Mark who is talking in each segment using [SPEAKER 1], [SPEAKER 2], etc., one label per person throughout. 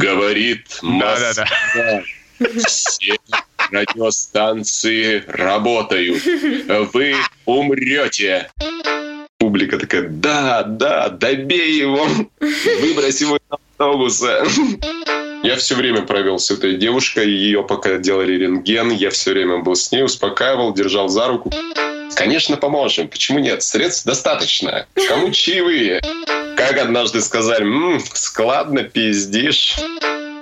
[SPEAKER 1] Говорит Москва. Все радиостанции работают. Вы умрете. Публика такая, да, да, добей его, выбрось его из автобуса. Я все время провел с этой девушкой, ее пока делали рентген, я все время был с ней, успокаивал, держал за руку. Конечно, поможем. Почему нет? Средств достаточно. Кому чаевые? Как однажды сказали, м-м, складно пиздишь.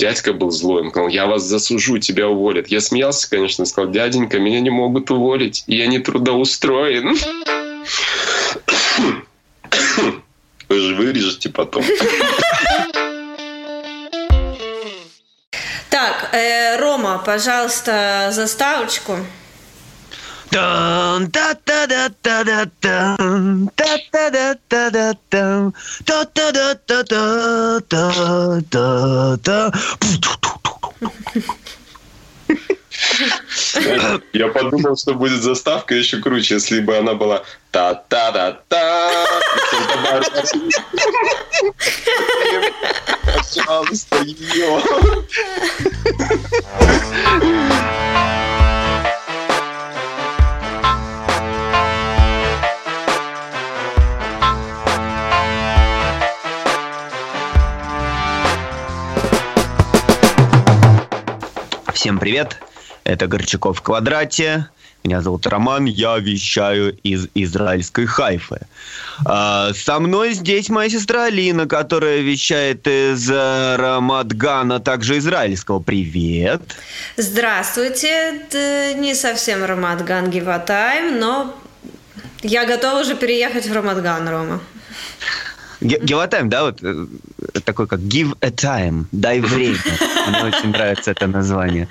[SPEAKER 1] Дядька был злой, он сказал, я вас засужу, тебя уволят. Я смеялся, конечно, сказал, дяденька, меня не могут уволить, я не трудоустроен. Вы же вырежете потом.
[SPEAKER 2] Так, э, Рома, пожалуйста, заставочку. Тан та та да та да тан та та да та да тан та та да та та та та та.
[SPEAKER 1] Я подумал, что будет заставка еще круче, если бы она была та-та-да-та. Пожалуйста, ее.
[SPEAKER 3] Всем привет! Это Горчаков в квадрате. Меня зовут Роман, я вещаю из израильской Хайфы. А, со мной здесь моя сестра Алина, которая вещает из э, Рамадгана, также израильского. Привет!
[SPEAKER 2] Здравствуйте! Это не совсем Рамадган Гиватайм, но я готова уже переехать в Рамадган, Рома.
[SPEAKER 3] Time, да, вот э, такой как give a time, дай время. Мне очень нравится это название.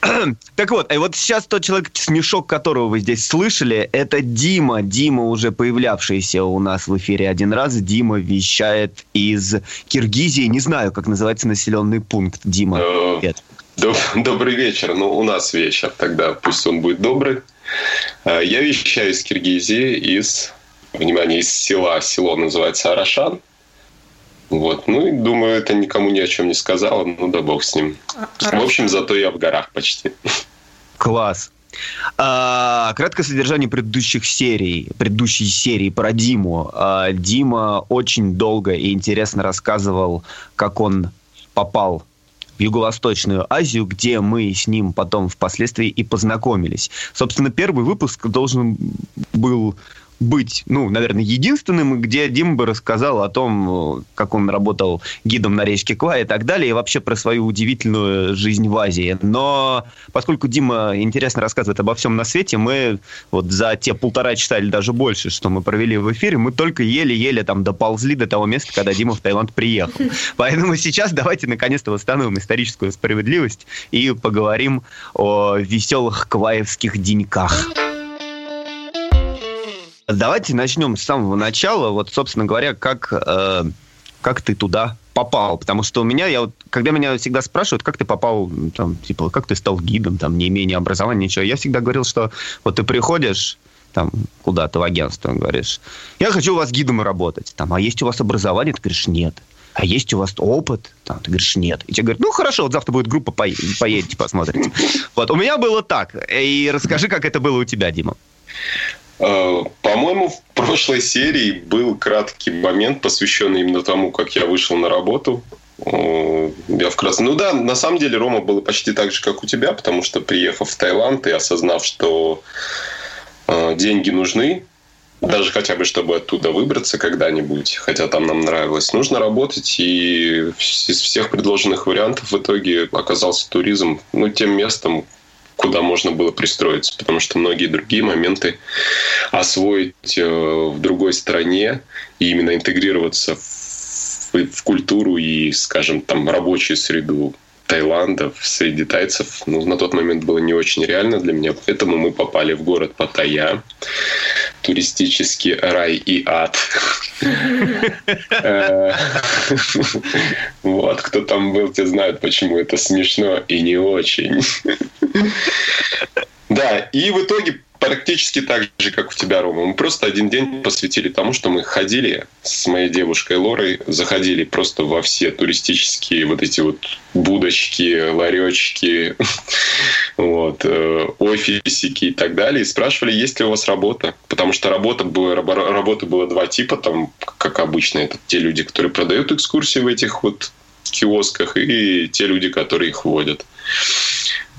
[SPEAKER 3] Так вот, и вот сейчас тот человек, смешок которого вы здесь слышали, это Дима. Дима, уже появлявшийся у нас в эфире один раз. Дима вещает из Киргизии. Не знаю, как называется населенный пункт. Дима,
[SPEAKER 1] э, привет. Добрый вечер. Ну, у нас вечер, тогда пусть он будет добрый. Э, я вещаю из Киргизии, из внимание, из села. Село называется Арашан. Вот. Ну и думаю, это никому ни о чем не сказала. Ну да бог с ним. А, в общем, зато я в горах почти.
[SPEAKER 3] Класс. А, краткое содержание предыдущих серий, предыдущей серии про Диму. А, Дима очень долго и интересно рассказывал, как он попал в Юго-Восточную Азию, где мы с ним потом впоследствии и познакомились. Собственно, первый выпуск должен был быть, ну, наверное, единственным, где Дима бы рассказал о том, как он работал гидом на речке Ква и так далее, и вообще про свою удивительную жизнь в Азии. Но поскольку Дима интересно рассказывает обо всем на свете, мы вот за те полтора часа или даже больше, что мы провели в эфире, мы только еле-еле там доползли до того места, когда Дима в Таиланд приехал. Поэтому сейчас давайте наконец-то восстановим историческую справедливость и поговорим о веселых кваевских деньках. Давайте начнем с самого начала. Вот, собственно говоря, как, э, как ты туда попал? Потому что у меня, я вот, когда меня всегда спрашивают, как ты попал, там, типа, как ты стал гидом, там, не имея ни образования, ничего, я всегда говорил, что вот ты приходишь, там, куда-то в агентство, говоришь, я хочу у вас гидом работать, там, а есть у вас образование? Ты говоришь, нет. А есть у вас опыт? Там, ты говоришь, нет. И тебе говорят, ну, хорошо, вот завтра будет группа, поедете, посмотрите. Вот, у меня было так. И расскажи, как это было у тебя, Дима.
[SPEAKER 1] Э, по-моему, в прошлой серии был краткий момент, посвященный именно тому, как я вышел на работу. Я вкратце... Ну да, на самом деле Рома было почти так же, как у тебя, потому что приехав в Таиланд и осознав, что э, деньги нужны, даже хотя бы, чтобы оттуда выбраться когда-нибудь, хотя там нам нравилось, нужно работать, и из всех предложенных вариантов в итоге оказался туризм ну, тем местом, куда можно было пристроиться, потому что многие другие моменты освоить э, в другой стране и именно интегрироваться в, в культуру и, скажем, там рабочую среду Таиланда среди тайцев ну, на тот момент было не очень реально для меня, поэтому мы попали в город Паттайя, туристический рай и ад. Э, вот, кто там был, те знают, почему это смешно и не очень. Да, и в итоге практически так же, как у тебя, Рома. Мы просто один день посвятили тому, что мы ходили с моей девушкой Лорой, заходили просто во все туристические вот эти вот будочки, ларечки, вот, э, офисики и так далее, и спрашивали, есть ли у вас работа. Потому что работа была, работы было два типа, там, как обычно, это те люди, которые продают экскурсии в этих вот киосках, и те люди, которые их водят.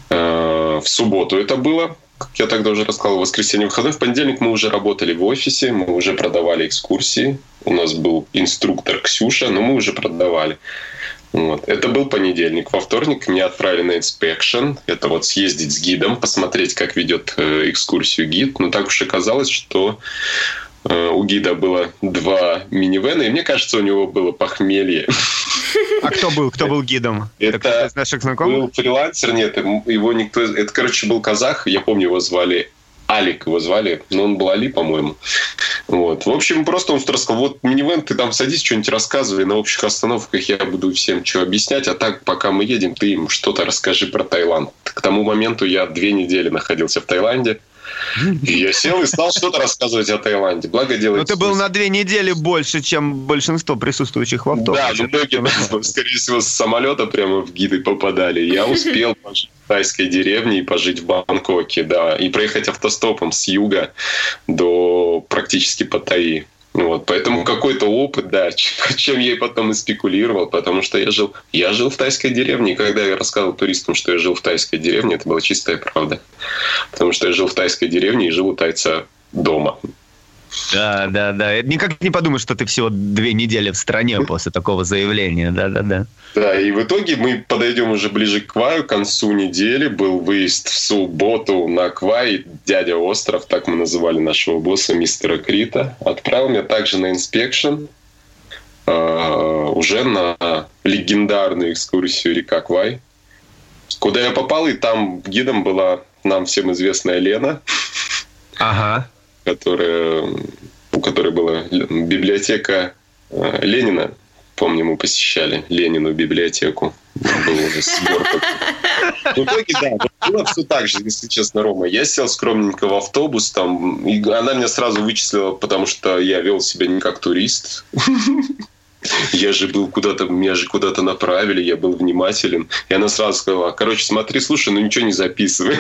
[SPEAKER 1] Э, в субботу это было, как я тогда уже рассказал, в воскресенье выходной. В понедельник мы уже работали в офисе, мы уже продавали экскурсии. У нас был инструктор Ксюша, но мы уже продавали. Вот. Это был понедельник. Во вторник меня отправили на inspection. Это вот съездить с гидом, посмотреть, как ведет э, экскурсию гид. Но так уж оказалось, что у гида было два минивэна, и мне кажется, у него было похмелье.
[SPEAKER 3] А кто был? Кто был гидом?
[SPEAKER 1] Это из наших знакомых? был фрилансер, нет, его никто... Это, короче, был казах, я помню, его звали Алик его звали, но он был Али, по-моему. Вот. В общем, просто он рассказал, вот минивэн, ты там садись, что-нибудь рассказывай, на общих остановках я буду всем что объяснять, а так, пока мы едем, ты им что-то расскажи про Таиланд. К тому моменту я две недели находился в Таиланде, и я сел и стал что-то рассказывать о Таиланде. Благо делать.
[SPEAKER 3] Но ты был на две недели больше, чем большинство присутствующих в автобусе.
[SPEAKER 1] Да, ну многие, скорее всего, с самолета прямо в гиды попадали. Я успел пожить в тайской деревне и пожить в Бангкоке, да, и проехать автостопом с юга до практически Паттайи. Вот, поэтому какой-то опыт, да, чем я и потом и спекулировал, потому что я жил, я жил в тайской деревне, и когда я рассказывал туристам, что я жил в тайской деревне, это была чистая правда. Потому что я жил в тайской деревне и жил у тайца дома.
[SPEAKER 3] Да, да, да. Никак не подумаешь, что ты всего две недели в стране после такого заявления. Да, да, да.
[SPEAKER 1] Да, и в итоге мы подойдем уже ближе к Кваю, к концу недели. Был выезд в субботу на Квай. Дядя Остров, так мы называли нашего босса, мистера Крита. Отправил меня также на inspection. Э, уже на легендарную экскурсию река Квай. Куда я попал, и там гидом была нам всем известная Лена.
[SPEAKER 3] Ага
[SPEAKER 1] которая, у которой была библиотека э, Ленина. Помню, мы посещали Ленину библиотеку. Был уже сбор. В итоге, да, было все так же, если честно, Рома. Я сел скромненько в автобус, там, и она меня сразу вычислила, потому что я вел себя не как турист. Я же был куда-то, меня же куда-то направили, я был внимателен. И она сразу сказала, короче, смотри, слушай, ну ничего не записывай.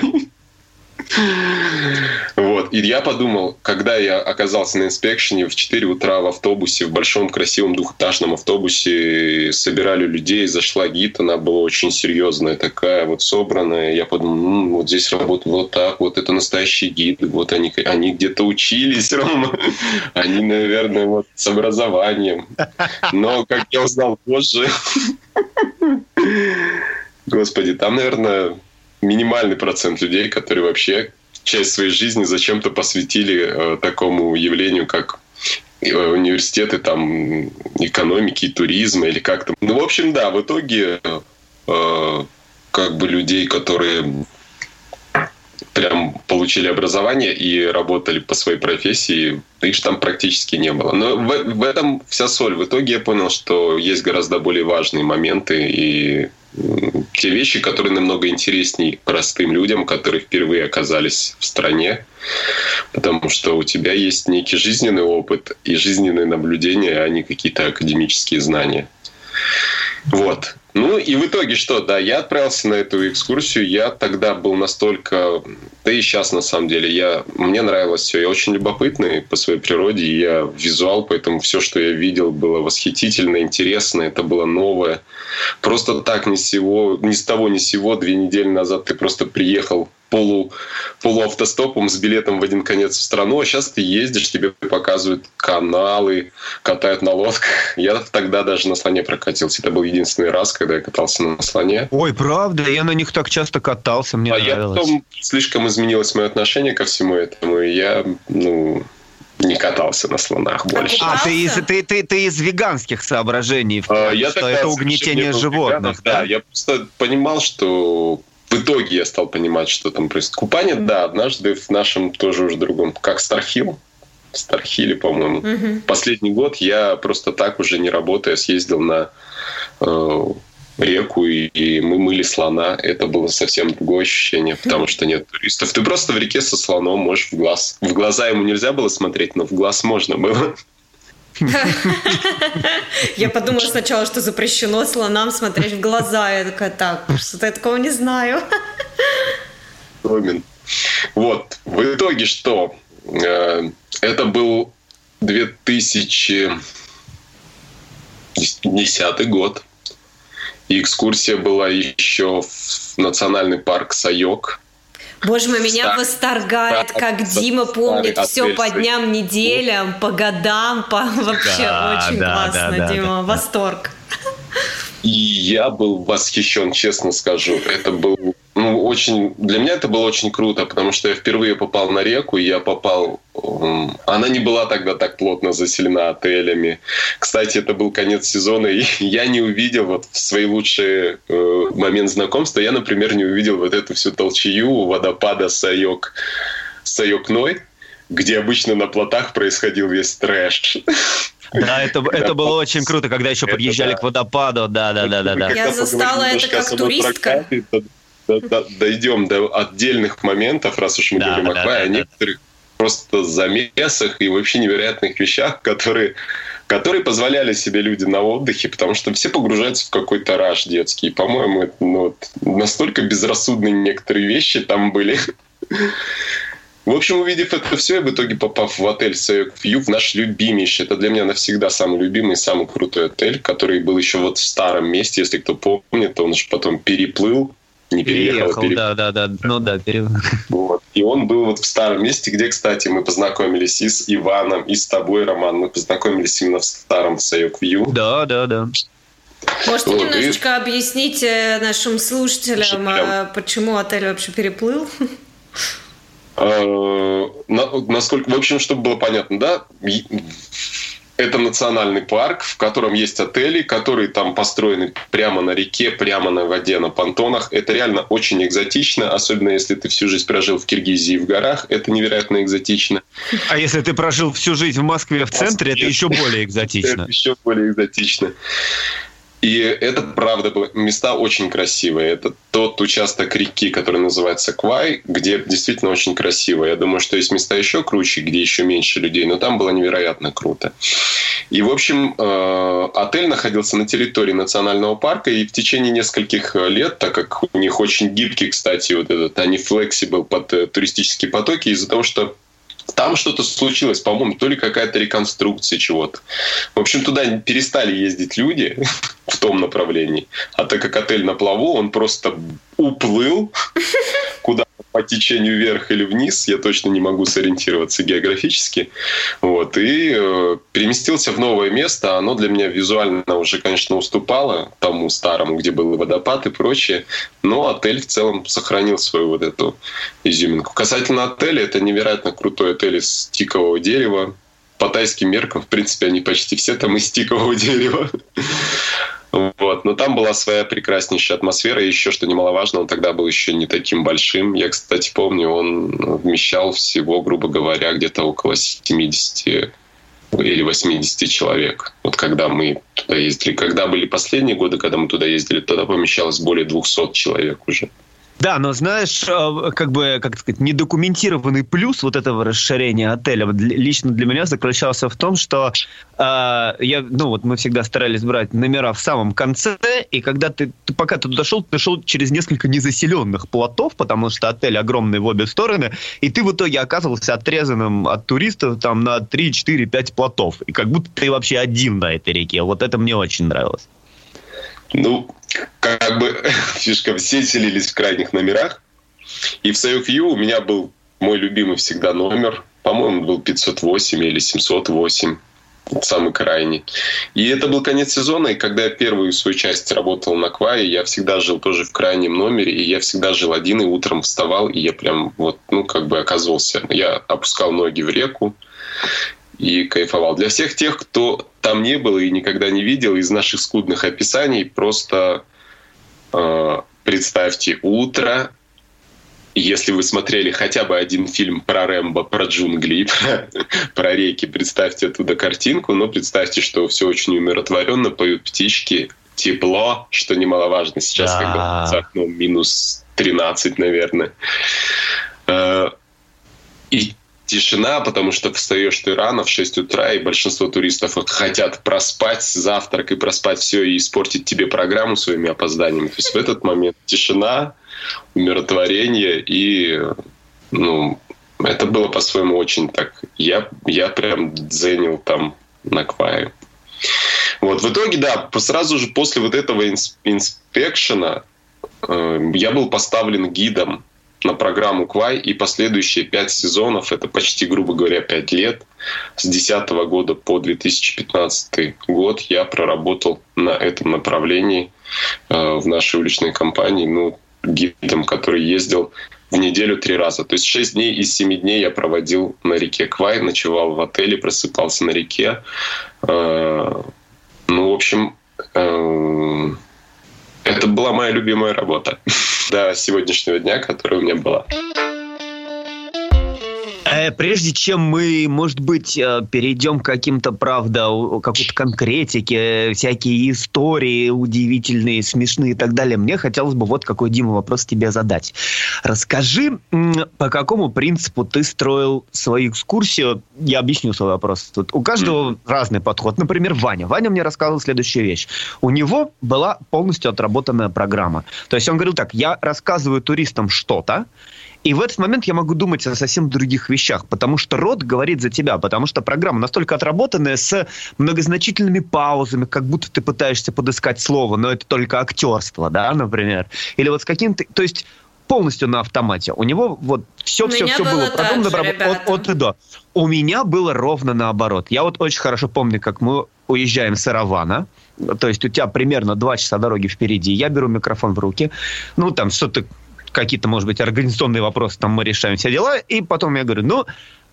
[SPEAKER 1] Вот. И я подумал, когда я оказался на инспекшене в 4 утра в автобусе, в большом красивом двухэтажном автобусе, собирали людей, зашла гид, она была очень серьезная такая, вот собранная. Я подумал, ну, вот здесь работают вот так, вот это настоящий гид, вот они, они где-то учились, Рома. Они, наверное, вот с образованием. Но, как я узнал позже, Господи, там, наверное, минимальный процент людей, которые вообще часть своей жизни зачем-то посвятили э, такому явлению, как э, университеты там экономики и туризма или как-то. Ну, в общем, да, в итоге э, как бы людей, которые прям получили образование и работали по своей профессии, их там практически не было. Но в, в этом вся соль. В итоге я понял, что есть гораздо более важные моменты и те вещи, которые намного интереснее простым людям, которые впервые оказались в стране, потому что у тебя есть некий жизненный опыт и жизненные наблюдения, а не какие-то академические знания. Вот. Ну и в итоге что, да, я отправился на эту экскурсию, я тогда был настолько, да и сейчас на самом деле, я, мне нравилось все, я очень любопытный по своей природе, я визуал, поэтому все, что я видел, было восхитительно, интересно, это было новое. Просто так ни сего, ни с того ни с сего, две недели назад ты просто приехал полу, полуавтостопом с билетом в один конец в страну, а сейчас ты ездишь, тебе показывают каналы, катают на лодках. Я тогда даже на слоне прокатился. Это был единственный раз, когда я катался на слоне.
[SPEAKER 3] Ой, правда? Я на них так часто катался, мне а нравилось.
[SPEAKER 1] я потом слишком изменилось мое отношение ко всему этому, и я, ну, не катался на слонах больше.
[SPEAKER 3] А, ты из, ты, ты, ты из веганских соображений, а, я что это угнетение животных. Веганов,
[SPEAKER 1] да? да, я просто понимал, что в итоге я стал понимать, что там происходит. Купание, mm-hmm. да, однажды в нашем тоже уже другом, как Стархил, в Стархиле, по-моему. Mm-hmm. Последний год я просто так уже не работая съездил на э, реку, и, и мы мыли слона. Это было совсем другое ощущение, потому что нет туристов. Ты просто в реке со слоном можешь в глаз. В глаза ему нельзя было смотреть, но в глаз можно было.
[SPEAKER 4] Я подумала сначала, что запрещено слонам смотреть в глаза. Я такая, так, что-то я такого не знаю.
[SPEAKER 1] Вот, в итоге что? Э, это был 2010 год. И экскурсия была еще в национальный парк Сайок.
[SPEAKER 4] Боже мой, меня восторгает, как Дима помнит все по дням, неделям, по годам, по вообще да, очень да, классно, да, Дима, восторг.
[SPEAKER 1] И я был восхищен, честно скажу. Это был очень, для меня это было очень круто, потому что я впервые попал на реку, и я попал... Она не была тогда так плотно заселена отелями. Кстати, это был конец сезона, и я не увидел вот в свои лучшие э, момент знакомства, я, например, не увидел вот эту всю толчью водопада Сайок, Сайокной, где обычно на плотах происходил весь трэш.
[SPEAKER 3] Да, это, это было очень круто, когда еще подъезжали к водопаду. Да, да, да, да, да.
[SPEAKER 4] Я застала это как туристка.
[SPEAKER 1] Дойдем до отдельных моментов, раз уж мы говорим о Квае, о некоторых просто замесах и вообще невероятных вещах, которые, которые позволяли себе люди на отдыхе, потому что все погружаются в какой-то раш детский. По-моему, ну, вот, настолько безрассудные некоторые вещи там были. В общем, увидев это все, и в итоге попав в отель View, в наш любимейший, это для меня навсегда самый любимый, самый крутой отель, который был еще вот в старом месте, если кто помнит, он же потом переплыл, не переехал, переехал пере...
[SPEAKER 3] да, да, да, ну да, переехал.
[SPEAKER 1] Вот. И он был вот в старом месте, где, кстати, мы познакомились и с Иваном, и с тобой, Роман, мы познакомились именно в старом Сайок Вью.
[SPEAKER 3] Да, да, да.
[SPEAKER 4] Можете вот, немножечко и... объяснить э, нашим слушателям, Слушателям. почему отель вообще переплыл?
[SPEAKER 1] Э, насколько, в общем, чтобы было понятно, да, это национальный парк, в котором есть отели, которые там построены прямо на реке, прямо на воде, на понтонах. Это реально очень экзотично, особенно если ты всю жизнь прожил в Киргизии в горах. Это невероятно экзотично.
[SPEAKER 3] А если ты прожил всю жизнь в Москве в центре, это еще более экзотично.
[SPEAKER 1] Это еще более экзотично. И это, правда, места очень красивые. Это тот участок реки, который называется Квай, где действительно очень красиво. Я думаю, что есть места еще круче, где еще меньше людей, но там было невероятно круто. И, в общем, э, отель находился на территории национального парка, и в течение нескольких лет, так как у них очень гибкий, кстати, вот этот, они flexible под э, туристические потоки, из-за того, что там что-то случилось, по-моему, то ли какая-то реконструкция чего-то. В общем, туда перестали ездить люди в том направлении. А так как отель на плаву, он просто уплыл куда по течению вверх или вниз, я точно не могу сориентироваться географически. Вот, и э, переместился в новое место. Оно для меня визуально уже, конечно, уступало тому старому, где был водопад и прочее. Но отель в целом сохранил свою вот эту изюминку. Касательно отеля, это невероятно крутой отель из тикового дерева. По тайским меркам, в принципе, они почти все там из тикового дерева. Вот. Но там была своя прекраснейшая атмосфера. И еще, что немаловажно, он тогда был еще не таким большим. Я, кстати, помню, он вмещал всего, грубо говоря, где-то около 70 или 80 человек. Вот когда мы туда ездили. Когда были последние годы, когда мы туда ездили, тогда помещалось более 200 человек уже.
[SPEAKER 3] Да, но знаешь, э, как бы, как сказать, недокументированный плюс вот этого расширения отеля лично для меня заключался в том, что э, я, ну вот мы всегда старались брать номера в самом конце, и когда ты, ты пока ты туда шел, ты шел через несколько незаселенных плотов, потому что отель огромный в обе стороны, и ты в итоге оказывался отрезанным от туристов там на 3, 4, 5 плотов, и как будто ты вообще один на этой реке. Вот это мне очень нравилось.
[SPEAKER 1] Ну, как бы фишка, все селились в крайних номерах. И в Save у меня был мой любимый всегда номер. По-моему, был 508 или 708 самый крайний. И это был конец сезона, и когда я первую свою часть работал на Квае, я всегда жил тоже в крайнем номере, и я всегда жил один, и утром вставал, и я прям вот, ну, как бы оказывался, я опускал ноги в реку, и кайфовал. Для всех тех, кто там не был и никогда не видел, из наших скудных описаний просто э, представьте утро. Если вы смотрели хотя бы один фильм про Рэмбо, про джунгли, про, про реки, представьте оттуда картинку, но представьте, что все очень умиротворенно, поют птички, тепло, что немаловажно. Сейчас да. как бы за окном минус 13, наверное. Э, и тишина, потому что встаешь ты рано в 6 утра, и большинство туристов хотят проспать завтрак и проспать все и испортить тебе программу своими опозданиями. То есть в этот момент тишина, умиротворение и ну, это было по-своему очень так. Я, я прям занял там на квае. Вот, в итоге, да, сразу же после вот этого инспекшена э, я был поставлен гидом на программу Квай, и последующие пять сезонов, это почти, грубо говоря, пять лет, с 2010 года по 2015 год я проработал на этом направлении э, в нашей уличной компании, ну, гидом, который ездил в неделю три раза. То есть шесть дней из семи дней я проводил на реке Квай, ночевал в отеле, просыпался на реке. Э, ну, в общем, э, это была моя любимая работа до сегодняшнего дня, которая у меня была.
[SPEAKER 3] Э, прежде чем мы, может быть, э, перейдем к каким-то, правда, какой-то конкретике, всякие истории удивительные, смешные и так далее, мне хотелось бы вот какой, Дима, вопрос тебе задать. Расскажи, по какому принципу ты строил свою экскурсию? Я объясню свой вопрос. Тут у каждого mm. разный подход. Например, Ваня. Ваня мне рассказывал следующую вещь. У него была полностью отработанная программа. То есть он говорил так, я рассказываю туристам что-то, и в этот момент я могу думать о совсем других вещах, потому что рот говорит за тебя, потому что программа настолько отработанная с многозначительными паузами, как будто ты пытаешься подыскать слово, но это только актерство, да, например. Или вот с каким-то... То есть полностью на автомате. У него вот все-все-все было, было продумано же, от, от и до. У меня было ровно наоборот. Я вот очень хорошо помню, как мы уезжаем с Аравана, то есть у тебя примерно два часа дороги впереди, я беру микрофон в руки, ну, там что-то какие-то, может быть, организационные вопросы, там мы решаем все дела, и потом я говорю, ну,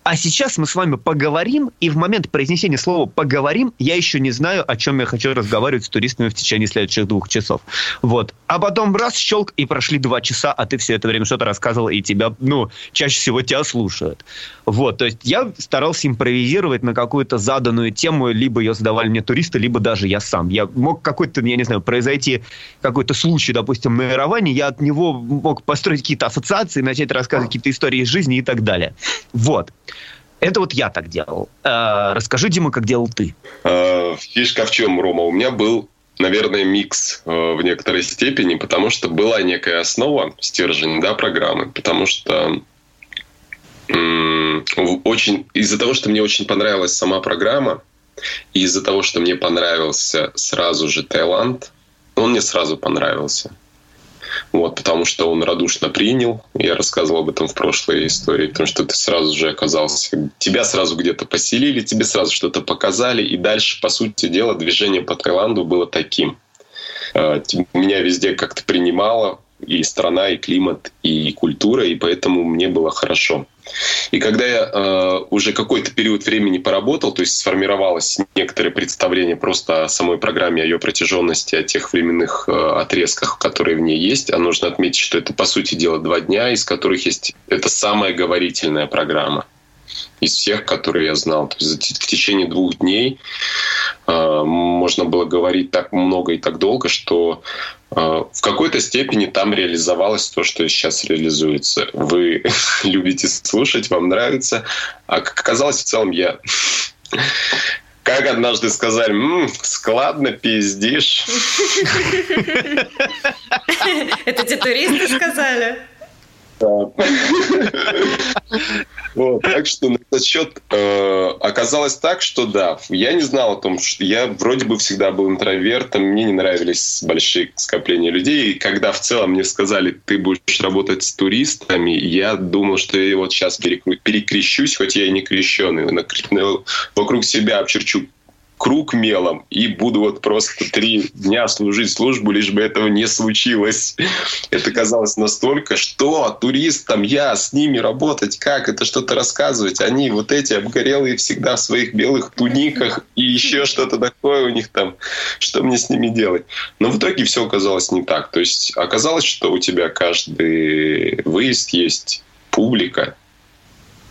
[SPEAKER 3] а сейчас мы с вами поговорим, и в момент произнесения слова «поговорим» я еще не знаю, о чем я хочу разговаривать с туристами в течение следующих двух часов. Вот. А потом раз, щелк, и прошли два часа, а ты все это время что-то рассказывал, и тебя, ну, чаще всего тебя слушают. Вот. То есть я старался импровизировать на какую-то заданную тему, либо ее задавали мне туристы, либо даже я сам. Я мог какой-то, я не знаю, произойти какой-то случай, допустим, на Ираване, я от него мог построить какие-то ассоциации, начать рассказывать какие-то истории из жизни и так далее. Вот. Это вот я так делал. Э, расскажи, Дима, как делал ты.
[SPEAKER 1] Э, фишка в чем, Рома? У меня был, наверное, микс э, в некоторой степени, потому что была некая основа, стержень да, программы, потому что очень из-за того, что мне очень понравилась сама программа, и из-за того, что мне понравился сразу же Таиланд, он мне сразу понравился. Вот, потому что он радушно принял. Я рассказывал об этом в прошлой истории, потому что ты сразу же оказался... Тебя сразу где-то поселили, тебе сразу что-то показали, и дальше, по сути дела, движение по Таиланду было таким. А, меня везде как-то принимало, и страна, и климат, и культура, и поэтому мне было хорошо. И когда я э, уже какой-то период времени поработал, то есть сформировалось некоторое представление просто о самой программе, о ее протяженности, о тех временных э, отрезках, которые в ней есть, а нужно отметить, что это, по сути дела, два дня, из которых есть... Это самая говорительная программа из всех, которые я знал. То есть в течение двух дней э, можно было говорить так много и так долго, что в какой-то степени там реализовалось то, что сейчас реализуется. Вы любите слушать, вам нравится. А как оказалось, в целом я как однажды сказали, М, складно пиздишь.
[SPEAKER 4] Это те туристы сказали?
[SPEAKER 1] Вот, так что на этот счет э, оказалось так, что да, я не знал о том, что я вроде бы всегда был интровертом, мне не нравились большие скопления людей. И когда в целом мне сказали, ты будешь работать с туристами, я думал, что я вот сейчас перекрещусь, хоть я и не крещеный, вокруг себя обчерчу круг мелом и буду вот просто три дня служить службу, лишь бы этого не случилось. Это казалось настолько, что туристам я с ними работать, как это что-то рассказывать. Они вот эти обгорелые всегда в своих белых туниках и еще что-то такое у них там. Что мне с ними делать? Но в итоге все оказалось не так. То есть оказалось, что у тебя каждый выезд есть публика,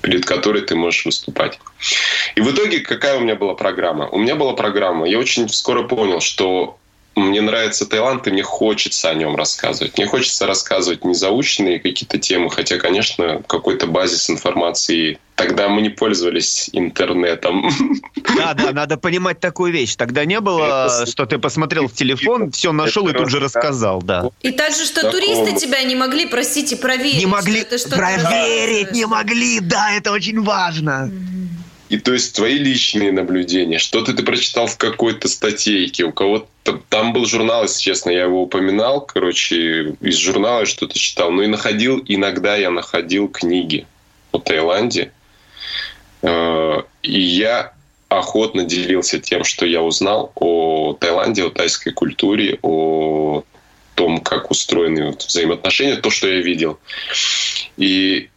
[SPEAKER 1] перед которой ты можешь выступать. И в итоге какая у меня была программа? У меня была программа, я очень скоро понял, что мне нравится Таиланд, и мне хочется о нем рассказывать. Мне хочется рассказывать незаученные какие-то темы, хотя, конечно, какой-то базис информации Тогда мы не пользовались интернетом.
[SPEAKER 3] Да, да, надо понимать такую вещь. Тогда не было, это... что ты посмотрел в телефон, все нашел это и тут же рассказал, да.
[SPEAKER 4] И также, что Такого... туристы тебя не могли, простите, проверить.
[SPEAKER 3] Не могли проверить, не могли, да, это очень важно.
[SPEAKER 1] И то есть твои личные наблюдения, что-то ты прочитал в какой-то статейке, у кого-то там был журнал, если честно, я его упоминал, короче, из журнала что-то читал, ну и находил, иногда я находил книги о Таиланде, э, и я охотно делился тем, что я узнал о Таиланде, о тайской культуре, о том, как устроены взаимоотношения, то, что я видел. И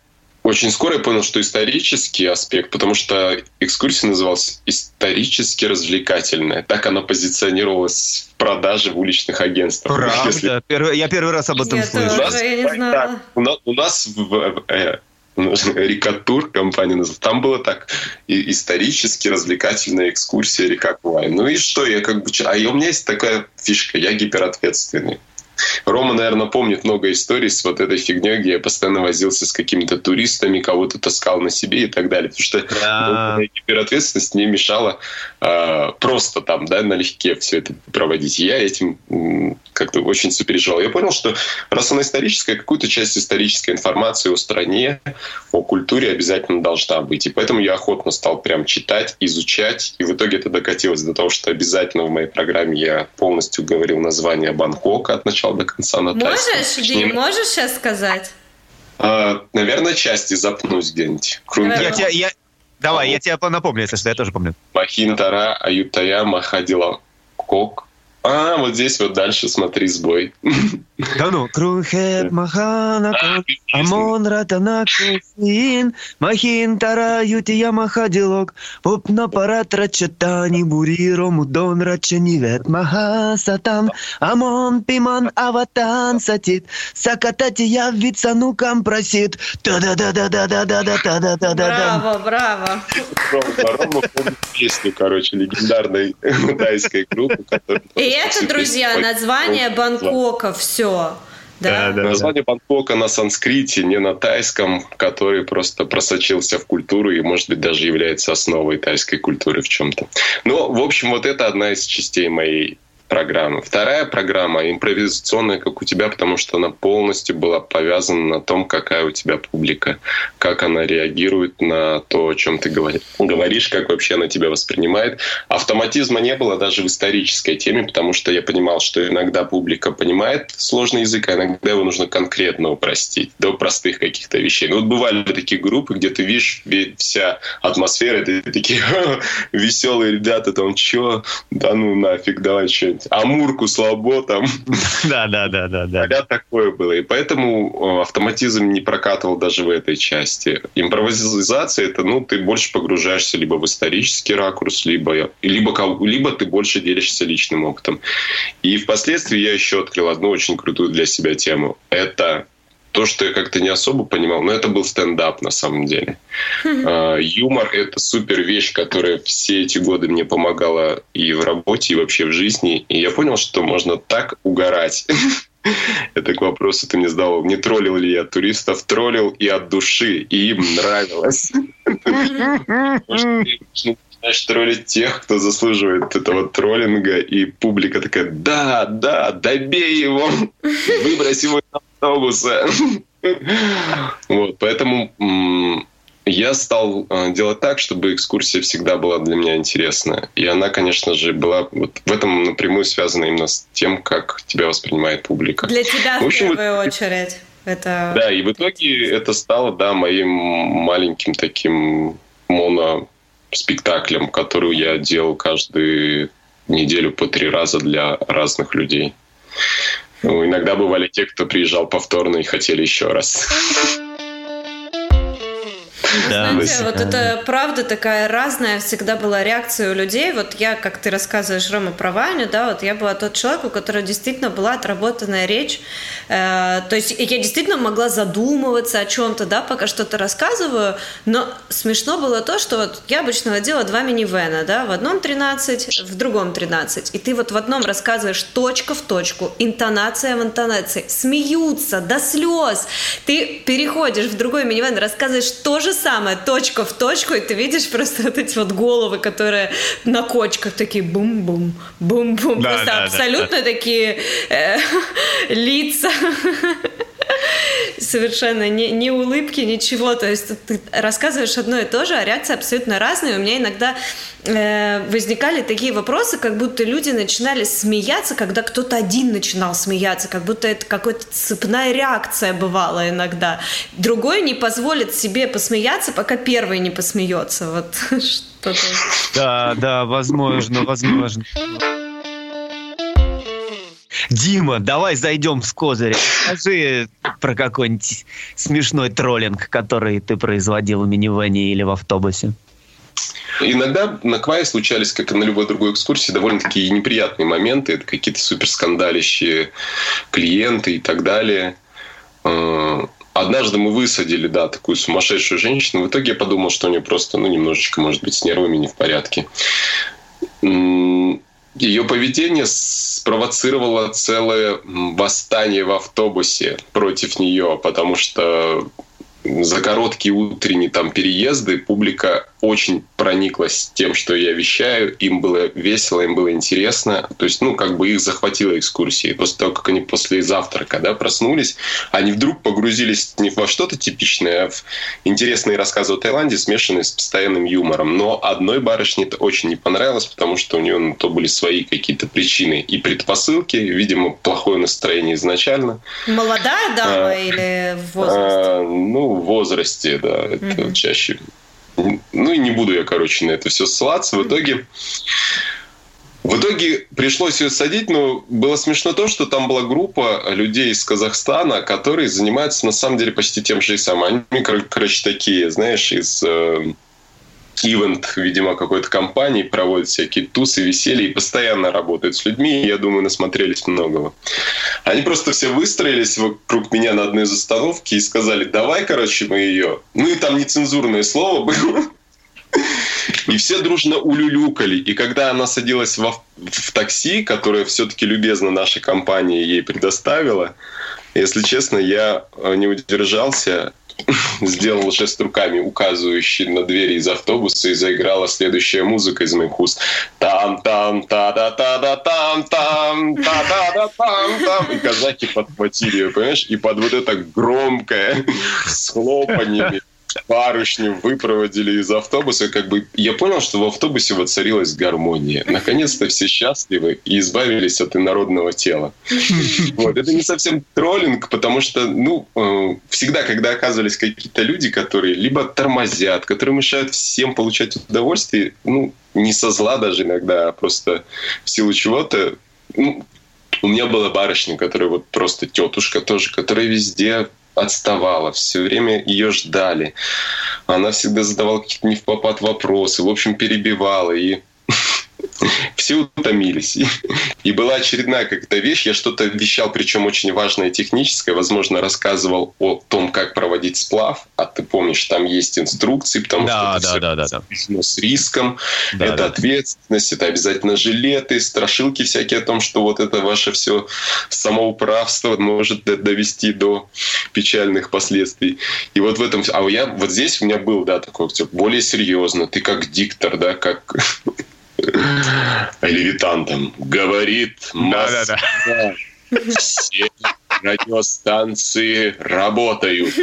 [SPEAKER 1] очень скоро я понял, что исторический аспект, потому что экскурсия называлась исторически развлекательная. Так она позиционировалась в продаже в уличных агентствах.
[SPEAKER 3] Правда? Если... Первый, я первый раз об этом я слышу.
[SPEAKER 4] Тоже, у нас, я не знала. Так,
[SPEAKER 1] у, нас, у нас в, э, Рикатур компания называлась. Там было так и исторически развлекательная экскурсия река Квай. Ну и что, я как бы... А у меня есть такая фишка, я гиперответственный. Рома, наверное, помнит много историй с вот этой фигней, где я постоянно возился с какими-то туристами, кого-то таскал на себе и так далее. Потому что да. гиперответственность не мешала э, просто там, да, налегке все это проводить. Я этим как-то очень сопереживал. Я понял, что раз она историческая, какую-то часть исторической информации о стране, о культуре обязательно должна быть. И поэтому я охотно стал прям читать, изучать. И в итоге это докатилось до того, что обязательно в моей программе я полностью говорил название Бангкока от начала до конца на
[SPEAKER 4] Можешь, Дим, можешь сейчас сказать?
[SPEAKER 1] А, наверное, части запнусь где-нибудь.
[SPEAKER 3] Я тебя, я... Давай, я тебе напомню, если что, я тоже помню.
[SPEAKER 1] Махинтара, Аютая, Махадила, Кок, а, вот здесь вот дальше смотри сбой.
[SPEAKER 3] Да ну. Крухет махана амон ратана косин махин тара ютия махадилок попна парат рачатани буриро мудон рачанивет махасатан амон пиман аватан сатит сакатати явится нукам просит та да да да да да да да да да да
[SPEAKER 4] да Браво, браво.
[SPEAKER 1] Рома помнит песню, короче, легендарной тайской группы, которая
[SPEAKER 4] и это, друзья, название Бангкока. Все. Да?
[SPEAKER 1] Да, да, Название да. Бангкока на санскрите, не на тайском, который просто просочился в культуру и, может быть, даже является основой тайской культуры в чем-то. Ну, в общем, вот это одна из частей моей программы. Вторая программа импровизационная, как у тебя, потому что она полностью была повязана на том, какая у тебя публика, как она реагирует на то, о чем ты говоришь, как вообще она тебя воспринимает. Автоматизма не было даже в исторической теме, потому что я понимал, что иногда публика понимает сложный язык, а иногда его нужно конкретно упростить до простых каких-то вещей. Ну, вот бывали такие группы, где ты видишь вся атмосфера, это такие веселые ребята, там, чё, да ну нафиг, давай что какой Амурку слабо там.
[SPEAKER 3] Да, да, да, да, да.
[SPEAKER 1] А такое было. И поэтому автоматизм не прокатывал даже в этой части. Импровизация это, ну, ты больше погружаешься либо в исторический ракурс, либо, либо, либо ты больше делишься личным опытом. И впоследствии я еще открыл одну очень крутую для себя тему. Это то, что я как-то не особо понимал, но это был стендап на самом деле. Uh, юмор — это супер вещь, которая все эти годы мне помогала и в работе, и вообще в жизни. И я понял, что можно так угорать. Это к вопросу ты мне задал, не троллил ли я туристов, троллил и от души, и им нравилось. начинаешь троллить тех, кто заслуживает этого троллинга, и публика такая, да, да, добей его, выбрось его из автобуса. Вот, поэтому я стал э, делать так, чтобы экскурсия всегда была для меня интересная. И она, конечно же, была вот в этом напрямую связана именно с тем, как тебя воспринимает публика.
[SPEAKER 4] Для тебя в, общем, в первую вот, очередь. Это...
[SPEAKER 1] Да, и в итоге это стало, да, моим маленьким таким моно спектаклем, который я делал каждую неделю по три раза для разных людей. Ну, иногда бывали те, кто приезжал повторно и хотели еще раз.
[SPEAKER 4] Да. Знаете, вот это правда такая разная всегда была реакция у людей. Вот я, как ты рассказываешь, Рома, про Ваню, да, вот я была тот человек, у которого действительно была отработанная речь. Э, то есть я действительно могла задумываться о чем-то, да, пока что-то рассказываю, но смешно было то, что вот я обычно водила два минивэна, да, в одном 13, в другом 13, и ты вот в одном рассказываешь точка в точку, интонация в интонации, смеются до слез, ты переходишь в другой минивэн, рассказываешь то же самое, точка в точку, и ты видишь просто вот эти вот головы, которые на кочках такие бум-бум, бум-бум, да, просто да, абсолютно да, да. такие э, лица совершенно ни, ни улыбки, ничего. То есть ты рассказываешь одно и то же, а реакции абсолютно разные. У меня иногда э, возникали такие вопросы, как будто люди начинали смеяться, когда кто-то один начинал смеяться, как будто это какая-то цепная реакция бывала иногда. Другой не позволит себе посмеяться, пока первый не посмеется. Вот что-то.
[SPEAKER 3] Да, да, возможно, возможно. Дима, давай зайдем с козыря. Скажи про какой-нибудь смешной троллинг, который ты производил в минивэне или в автобусе.
[SPEAKER 1] Иногда на Квае случались, как и на любой другой экскурсии, довольно-таки неприятные моменты. Это какие-то суперскандалищие клиенты и так далее. Э, однажды мы высадили, да, такую сумасшедшую женщину. В итоге я подумал, что у нее просто, ну, немножечко, может быть, с нервами не в порядке ее поведение спровоцировало целое восстание в автобусе против нее, потому что за короткие утренние там переезды публика очень прониклась тем, что я вещаю, им было весело, им было интересно, то есть, ну, как бы их захватила экскурсия. После того, как они после завтрака, да, проснулись, они вдруг погрузились не во что-то типичное, а в интересные рассказы о Таиланде, смешанные с постоянным юмором. Но одной барышне это очень не понравилось, потому что у нее на то были свои какие-то причины и предпосылки, видимо, плохое настроение изначально.
[SPEAKER 4] Молодая дама а, или в возрасте? А,
[SPEAKER 1] ну, в возрасте, да, это mm чаще ну и не буду я, короче, на это все ссылаться. В итоге в итоге пришлось ее садить, но было смешно то, что там была группа людей из Казахстана, которые занимаются на самом деле почти тем же и самым. Они, короче, такие, знаешь, из э, ивент, видимо, какой-то компании, проводят всякие тусы, веселья и постоянно работают с людьми. Я думаю, насмотрелись многого. Они просто все выстроились вокруг меня на одной из остановки и сказали, давай, короче, мы ее. Ну и там нецензурное слово было. И все дружно улюлюкали. И когда она садилась в, в такси, которое все-таки любезно наша компания ей предоставила, если честно, я не удержался сделал жест руками, указывающий на двери из автобуса, и заиграла следующая музыка из моих уст. Там, там, та да та да там, там, та да да там, там. И казаки подхватили ее, понимаешь? И под вот это громкое с хлопаньями барышню выпроводили из автобуса, как бы я понял, что в автобусе воцарилась гармония. Наконец-то все счастливы и избавились от инородного тела. Вот. Это не совсем троллинг, потому что, ну, э, всегда, когда оказывались какие-то люди, которые либо тормозят, которые мешают всем получать удовольствие, ну, не со зла даже иногда, а просто в силу чего-то, ну, у меня была барышня, которая вот просто тетушка тоже, которая везде отставала, все время ее ждали. Она всегда задавала какие-то не в попад вопросы, в общем, перебивала. И все утомились. И была очередная какая-то вещь, я что-то вещал, причем очень важное техническое, возможно, рассказывал о том, как проводить сплав, а ты помнишь, там есть инструкции, потому да, что да, это да, все да, с риском, да, это да. ответственность, это обязательно жилеты, страшилки всякие о том, что вот это ваше все самоуправство может довести до печальных последствий. И вот в этом... А я вот здесь у меня был, да, такой более серьезно. Ты как диктор, да, как Левитантом говорит Москва. Да, да, да. Все радиостанции работают.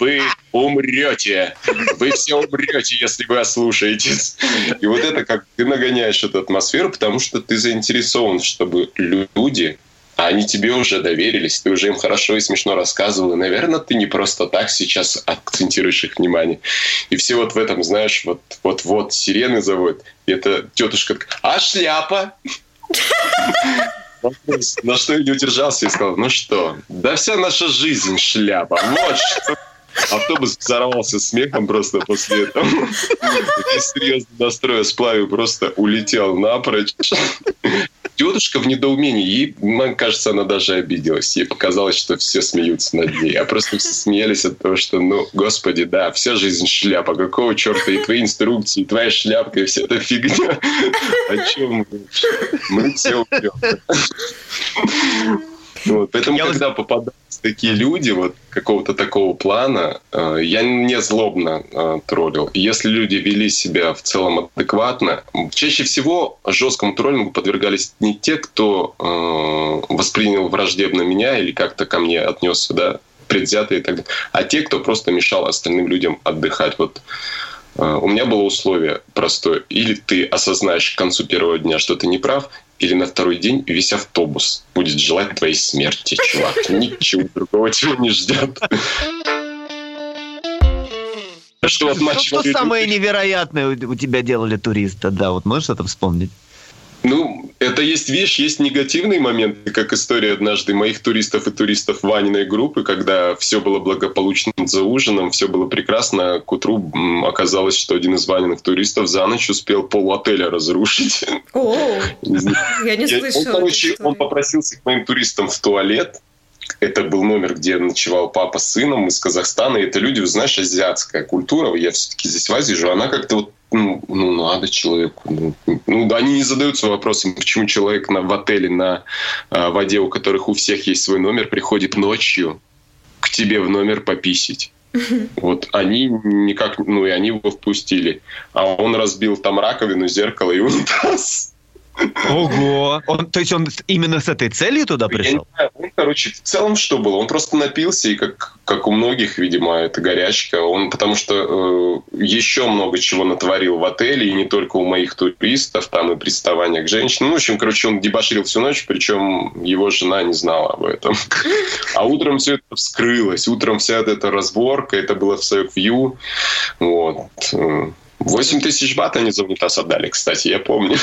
[SPEAKER 1] Вы умрете. Вы все умрете, если вы ослушаетесь. И вот это как ты нагоняешь эту атмосферу, потому что ты заинтересован, чтобы люди а они тебе уже доверились, ты уже им хорошо и смешно рассказывал, и, наверное, ты не просто так сейчас акцентируешь их внимание. И все вот в этом, знаешь, вот вот, вот сирены заводят, и эта тетушка а шляпа? На что я не удержался и сказал, ну что, да вся наша жизнь шляпа, вот что Автобус взорвался смехом просто после этого. Весь серьезный настрой сплавил просто улетел напрочь. Тетушка в недоумении. Ей, мне кажется, она даже обиделась. Ей показалось, что все смеются над ней. А просто все смеялись от того, что, ну, господи, да, вся жизнь шляпа. Какого черта и твои инструкции, и твоя шляпка, и вся эта фигня. О чем мы? Мы все умрем. Вот, поэтому, я когда вот... такие люди вот какого-то такого плана, э, я не злобно э, троллил. Если люди вели себя в целом адекватно, чаще всего жесткому троллингу подвергались не те, кто э, воспринял враждебно меня или как-то ко мне отнесся, да, предвзятые и так далее, а те, кто просто мешал остальным людям отдыхать. Вот у меня было условие простое. Или ты осознаешь к концу первого дня, что ты не прав, или на второй день весь автобус будет желать твоей смерти, чувак. Ничего другого тебя не ждет.
[SPEAKER 3] Что, что, что самое невероятное у тебя делали туристы? Да, вот можешь это вспомнить?
[SPEAKER 1] Ну, это есть вещь, есть негативные моменты, как история однажды моих туристов и туристов Ваниной группы, когда все было благополучно за ужином, все было прекрасно. К утру оказалось, что один из Ваниных туристов за ночь успел пол отеля разрушить.
[SPEAKER 4] О, я не слышала.
[SPEAKER 1] Он, короче, он попросился к моим туристам в туалет, это был номер, где ночевал папа с сыном из Казахстана. И это люди, знаешь, азиатская культура. Я все-таки здесь в Азии живу. Она как-то вот ну, ну надо человеку. Ну, ну, они не задаются вопросом, почему человек на, в отеле на э, воде, у которых у всех есть свой номер, приходит ночью к тебе в номер пописить. Вот они никак, ну и они его впустили. А он разбил там раковину, зеркало и унитаз.
[SPEAKER 3] Ого! Он, то есть он именно с этой целью туда пришел?
[SPEAKER 1] Я он, короче, в целом что было? Он просто напился, и как, как у многих, видимо, это горячка. Он, потому что э, еще много чего натворил в отеле, и не только у моих туристов, там и приставания к женщинам. Ну, в общем, короче, он дебоширил всю ночь, причем его жена не знала об этом. А утром все это вскрылось. Утром вся эта разборка, это было в View. Вот. 8 тысяч бат они за унитаз отдали, кстати, я помню.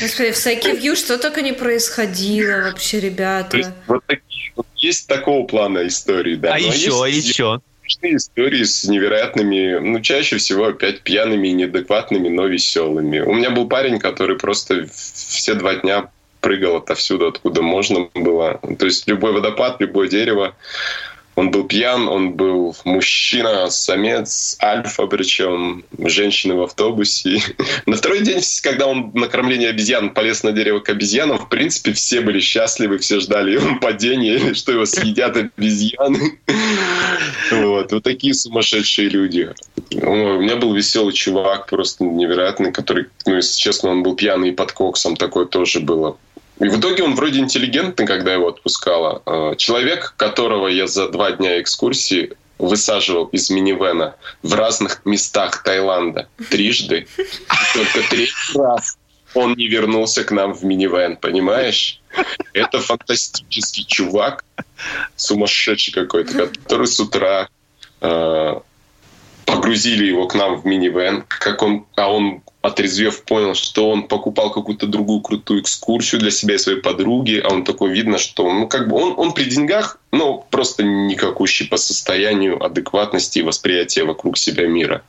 [SPEAKER 4] Господи, в Сайкивью что только не происходило вообще, ребята. То есть,
[SPEAKER 1] вот такие, вот есть такого плана истории, да.
[SPEAKER 3] А Но еще, есть, еще?
[SPEAKER 1] истории с невероятными, ну, чаще всего опять пьяными и неадекватными, но веселыми. У меня был парень, который просто все два дня прыгал отовсюду, откуда можно было. То есть любой водопад, любое дерево, он был пьян, он был мужчина, самец, альфа, причем женщины в автобусе. На второй день, когда он на кормление обезьян полез на дерево к обезьянам, в принципе, все были счастливы, все ждали его падения, что его съедят обезьяны. Вот, вот такие сумасшедшие люди. У меня был веселый чувак, просто невероятный, который, ну, если честно, он был пьяный под коксом, такое тоже было. И в итоге он вроде интеллигентный, когда его отпускала. А, человек, которого я за два дня экскурсии высаживал из минивэна в разных местах Таиланда трижды. И только третий раз он не вернулся к нам в минивэн, понимаешь? Это фантастический чувак, сумасшедший какой-то, который с утра э, погрузили его к нам в минивэн, как он, а он отрезвев, понял, что он покупал какую-то другую крутую экскурсию для себя и своей подруги, а он такой видно, что ну, как бы он, он при деньгах, но просто никакущий по состоянию адекватности и восприятия вокруг себя мира.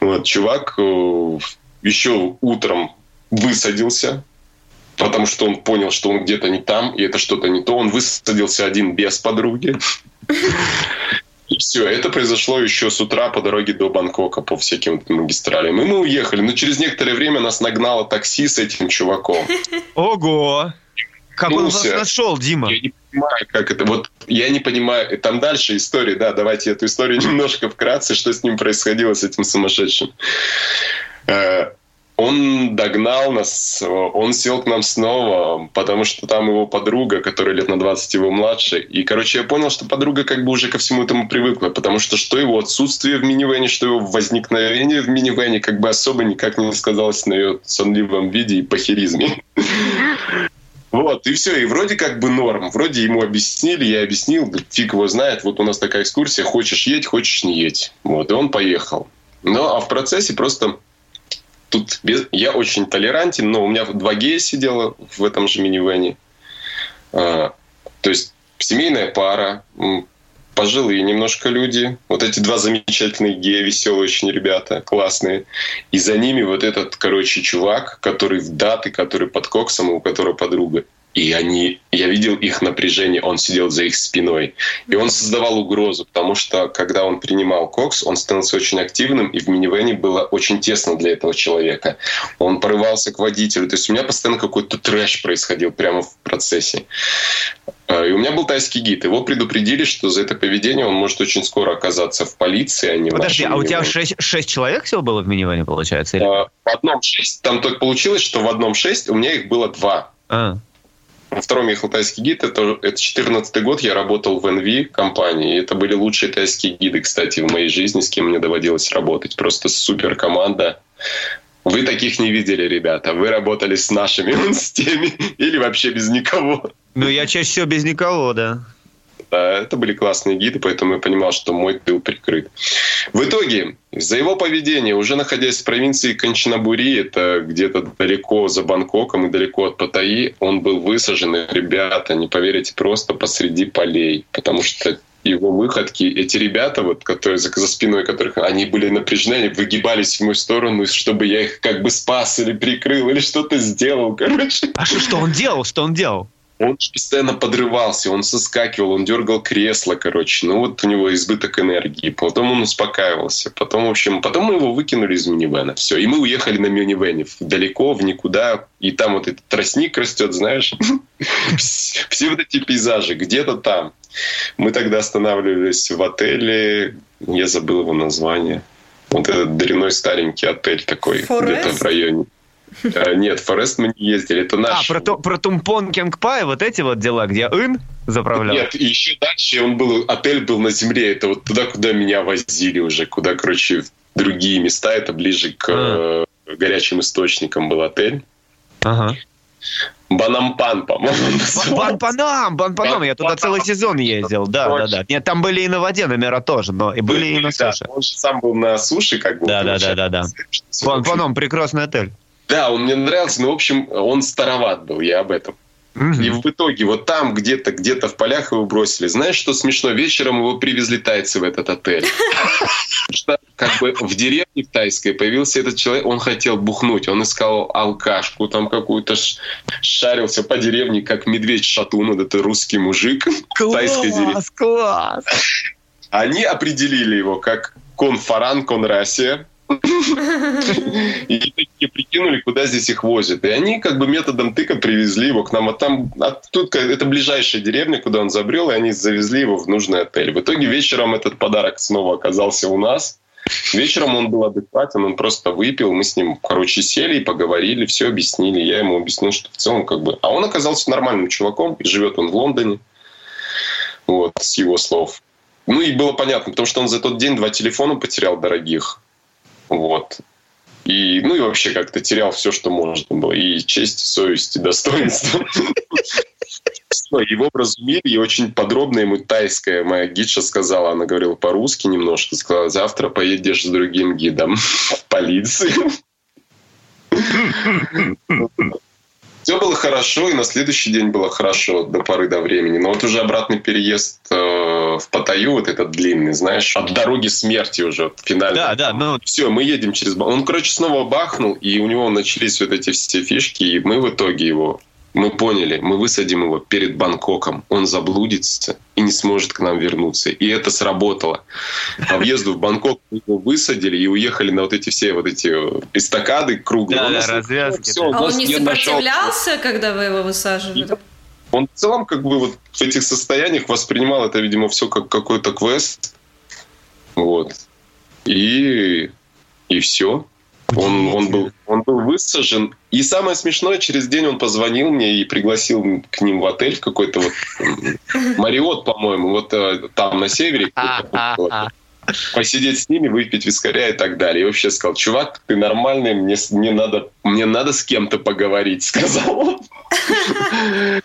[SPEAKER 1] Вот, чувак э, еще утром высадился, потому что он понял, что он где-то не там, и это что-то не то. Он высадился один без подруги. И все, это произошло еще с утра по дороге до Бангкока по всяким магистралям. И мы уехали. Но через некоторое время нас нагнало такси с этим чуваком.
[SPEAKER 3] Ого! Как он вас нашел, Дима?
[SPEAKER 1] Я не понимаю, как это. Вот я не понимаю. Там дальше история, да, давайте эту историю немножко вкратце, что с ним происходило, с этим сумасшедшим. Он догнал нас, он сел к нам снова, потому что там его подруга, которая лет на 20 его младше. И, короче, я понял, что подруга как бы уже ко всему этому привыкла, потому что что его отсутствие в минивэне, что его возникновение в минивэне как бы особо никак не сказалось на ее сонливом виде и похеризме. Вот, и все, и вроде как бы норм. Вроде ему объяснили, я объяснил, фиг его знает, вот у нас такая экскурсия, хочешь едь, хочешь не едь. Вот, и он поехал. Ну, а в процессе просто тут без... я очень толерантен, но у меня два гея сидело в этом же минивэне. А, то есть семейная пара, пожилые немножко люди, вот эти два замечательные гея, веселые очень ребята, классные. И за ними вот этот, короче, чувак, который в даты, который под коксом, у которого подруга. И они, я видел их напряжение, он сидел за их спиной. И он создавал угрозу, потому что когда он принимал кокс, он становился очень активным, и в минивене было очень тесно для этого человека. Он порывался к водителю. То есть у меня постоянно какой-то трэш происходил прямо в процессе. А, и у меня был тайский гид. Его предупредили, что за это поведение он может очень скоро оказаться в полиции, а не
[SPEAKER 3] Подожди,
[SPEAKER 1] в
[SPEAKER 3] а у тебя шесть, шесть человек всего было в минивене, получается? Или?
[SPEAKER 1] А, в одном шесть. Там так получилось, что в одном шесть, у меня их было два. А. Во втором ехал тайский гид. Это, это 14 год. Я работал в NV компании. Это были лучшие тайские гиды, кстати, в моей жизни, с кем мне доводилось работать. Просто супер команда. Вы таких не видели, ребята. Вы работали с нашими, с теми, или вообще без никого.
[SPEAKER 3] Ну, я чаще всего без никого, да.
[SPEAKER 1] Это были классные гиды, поэтому я понимал, что мой тыл прикрыт. В итоге, за его поведение, уже находясь в провинции Канчанабури, это где-то далеко за Бангкоком и далеко от Паттайи, он был высажен, и ребята, не поверите, просто посреди полей, потому что его выходки, эти ребята, вот, которые за, за спиной которых они были напряжены, они выгибались в мою сторону, чтобы я их как бы спас или прикрыл, или что-то сделал, короче.
[SPEAKER 3] А что, что он делал? Что он делал?
[SPEAKER 1] Он постоянно подрывался, он соскакивал, он дергал кресло, короче. Ну вот у него избыток энергии. Потом он успокаивался. Потом, в общем, потом мы его выкинули из минивэна. Все. И мы уехали на минивэне далеко, в никуда. И там вот этот тростник растет, знаешь. Все вот эти пейзажи где-то там. Мы тогда останавливались в отеле. Я забыл его название. Вот этот дряной старенький отель такой где-то в районе. Э, нет, Форест мы не ездили, это наш.
[SPEAKER 3] А, про, про Тумпон Кенгпай, вот эти вот дела, где Ин заправлял?
[SPEAKER 1] Нет, и еще дальше он был, отель был на земле, это вот туда, куда меня возили уже, куда, короче, другие места, это ближе к а. Э, горячим источникам был отель. Ага. Банампан, по-моему.
[SPEAKER 3] Банпанам, Банпанам, я туда целый сезон ездил, да, да, да. Нет, там были и на воде номера тоже, но и были и на суше.
[SPEAKER 1] Он же сам был на суше, как бы.
[SPEAKER 3] Да, да, да, да, да. Банпанам, прекрасный отель.
[SPEAKER 1] Да, он мне нравился, но, в общем, он староват был, я об этом. И в итоге вот там где-то, где-то в полях его бросили. Знаешь, что смешно? Вечером его привезли тайцы в этот отель. Что как бы в деревне в тайской появился этот человек, он хотел бухнуть, он искал алкашку там какую-то, шарился по деревне, как медведь-шатун, вот это русский мужик
[SPEAKER 3] класс, тайской деревне. Класс,
[SPEAKER 1] Они определили его как конфаран конрасия, и такие прикинули, куда здесь их возят. И они как бы методом тыка привезли его к нам. А там, а тут это ближайшая деревня, куда он забрел, и они завезли его в нужный отель. В итоге вечером этот подарок снова оказался у нас. Вечером он был адекватен, он просто выпил, мы с ним, короче, сели и поговорили, все объяснили. Я ему объяснил, что в целом как бы... А он оказался нормальным чуваком, и живет он в Лондоне. Вот, с его слов. Ну и было понятно, потому что он за тот день два телефона потерял дорогих. Вот. И, ну и вообще как-то терял все, что можно было. И честь, и совесть, и достоинство. И в образ в мире, и очень подробно ему тайская моя гидша сказала, она говорила по-русски немножко, сказала, завтра поедешь с другим гидом в полицию. Все было хорошо, и на следующий день было хорошо до поры до времени. Но вот уже обратный переезд э, в Паттайю, вот этот длинный, знаешь, от дороги смерти уже, финально.
[SPEAKER 3] Да, да, ну...
[SPEAKER 1] Все, мы едем через... Он, короче, снова бахнул, и у него начались вот эти все фишки, и мы в итоге его мы поняли, мы высадим его перед Бангкоком, он заблудится и не сможет к нам вернуться. И это сработало. По въезду в Бангкок мы его высадили и уехали на вот эти все вот эти эстакады круглые.
[SPEAKER 3] Да, да, развязки.
[SPEAKER 4] Все, а он не сопротивлялся, нашел... когда вы его высаживали?
[SPEAKER 1] Он в целом как бы вот в этих состояниях воспринимал это, видимо, все как какой-то квест. Вот. И, и все. Он, он, был, он был высажен. И самое смешное, через день он позвонил мне и пригласил к ним в отель какой-то вот Мариот, по-моему, вот э, там на севере посидеть с ними, выпить вискаря и так далее. И вообще сказал, чувак, ты нормальный, мне, мне, надо, мне надо с кем-то поговорить, сказал он.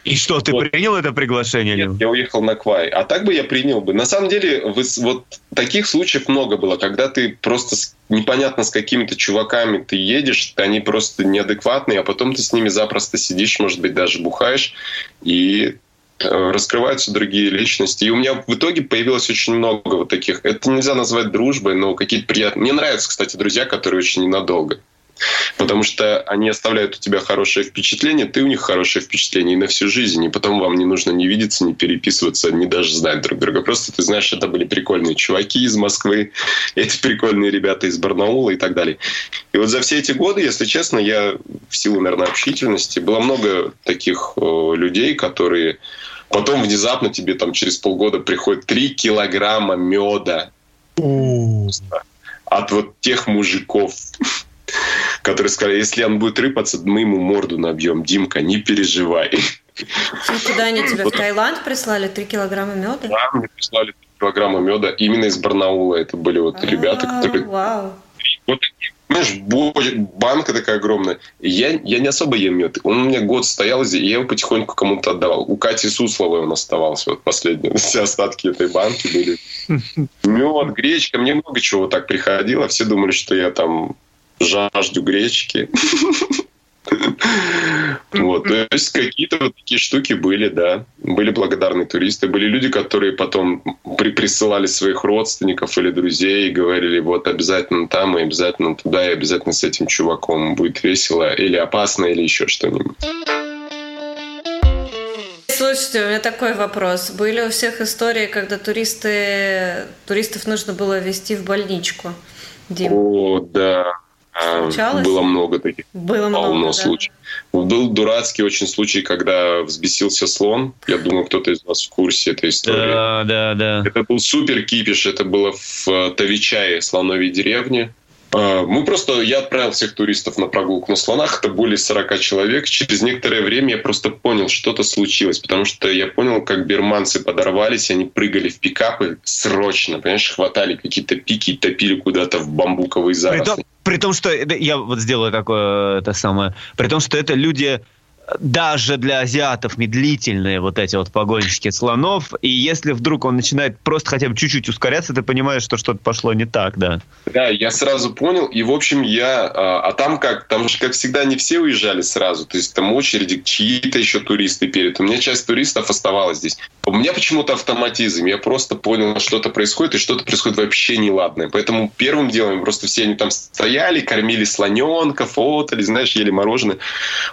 [SPEAKER 3] И что, ты вот. принял это приглашение?
[SPEAKER 1] Нет, я уехал на Квай. А так бы я принял бы. На самом деле, вы, вот таких случаев много было, когда ты просто с, непонятно с какими-то чуваками ты едешь, они просто неадекватные, а потом ты с ними запросто сидишь, может быть, даже бухаешь, и раскрываются другие личности. И у меня в итоге появилось очень много вот таких. Это нельзя назвать дружбой, но какие-то приятные... Мне нравятся, кстати, друзья, которые очень ненадолго. Потому что они оставляют у тебя хорошее впечатление, ты у них хорошее впечатление и на всю жизнь. И потом вам не нужно не видеться, не переписываться, не даже знать друг друга. Просто ты знаешь, это были прикольные чуваки из Москвы, эти прикольные ребята из Барнаула и так далее. И вот за все эти годы, если честно, я в силу, наверное, общительности, было много таких э, людей, которые потом внезапно тебе там через полгода приходит 3 килограмма меда от вот тех мужиков, которые сказали, если он будет рыпаться, мы ему морду набьем. Димка, не переживай.
[SPEAKER 4] И куда они тебе, в Таиланд прислали? Три килограмма меда?
[SPEAKER 1] Да, мне прислали 3 килограмма меда именно из Барнаула. Это были вот ребята, которые...
[SPEAKER 4] Вау.
[SPEAKER 1] Вот, знаешь, банка такая огромная. Я, я не особо ем мед. Он у меня год стоял здесь, и я его потихоньку кому-то отдавал. У Кати Сусловой он оставался. Вот последние все остатки этой банки были. Мед, гречка, мне много чего так приходило. Все думали, что я там жажду гречки. Вот, то есть какие-то вот такие штуки были, да. Были благодарные туристы. Были люди, которые потом при присылали своих родственников или друзей и говорили, вот обязательно там, и обязательно туда, и обязательно с этим чуваком будет весело, или опасно, или еще что-нибудь.
[SPEAKER 4] Слушайте, у меня такой вопрос. Были у всех истории, когда туристы, туристов нужно было везти в больничку?
[SPEAKER 1] Дим? О, да. Случалось? Было много таких.
[SPEAKER 4] Было много,
[SPEAKER 1] Полно да. случаев. Был дурацкий очень случай, когда взбесился слон. Я думаю, кто-то из вас в курсе этой истории.
[SPEAKER 3] Да, да, да.
[SPEAKER 1] Это был супер кипиш. Это было в э, Тавичае, слоновой деревне. А, мы просто, я отправил всех туристов на прогулку на слонах, это более 40 человек. Через некоторое время я просто понял, что-то случилось, потому что я понял, как берманцы подорвались, они прыгали в пикапы срочно, понимаешь, хватали какие-то пики и топили куда-то в бамбуковые заросли.
[SPEAKER 3] При том, при том, что я вот сделаю такое это самое, при том, что это люди даже для азиатов медлительные вот эти вот погонщики слонов, и если вдруг он начинает просто хотя бы чуть-чуть ускоряться, ты понимаешь, что что-то пошло не так, да.
[SPEAKER 1] Да, я сразу понял, и в общем я... А, а там как? Там же, как всегда, не все уезжали сразу, то есть там очереди, чьи-то еще туристы перед. У меня часть туристов оставалась здесь. У меня почему-то автоматизм, я просто понял, что-то происходит, и что-то происходит вообще неладное. Поэтому первым делом просто все они там стояли, кормили слоненка, фотали, знаешь, ели мороженое.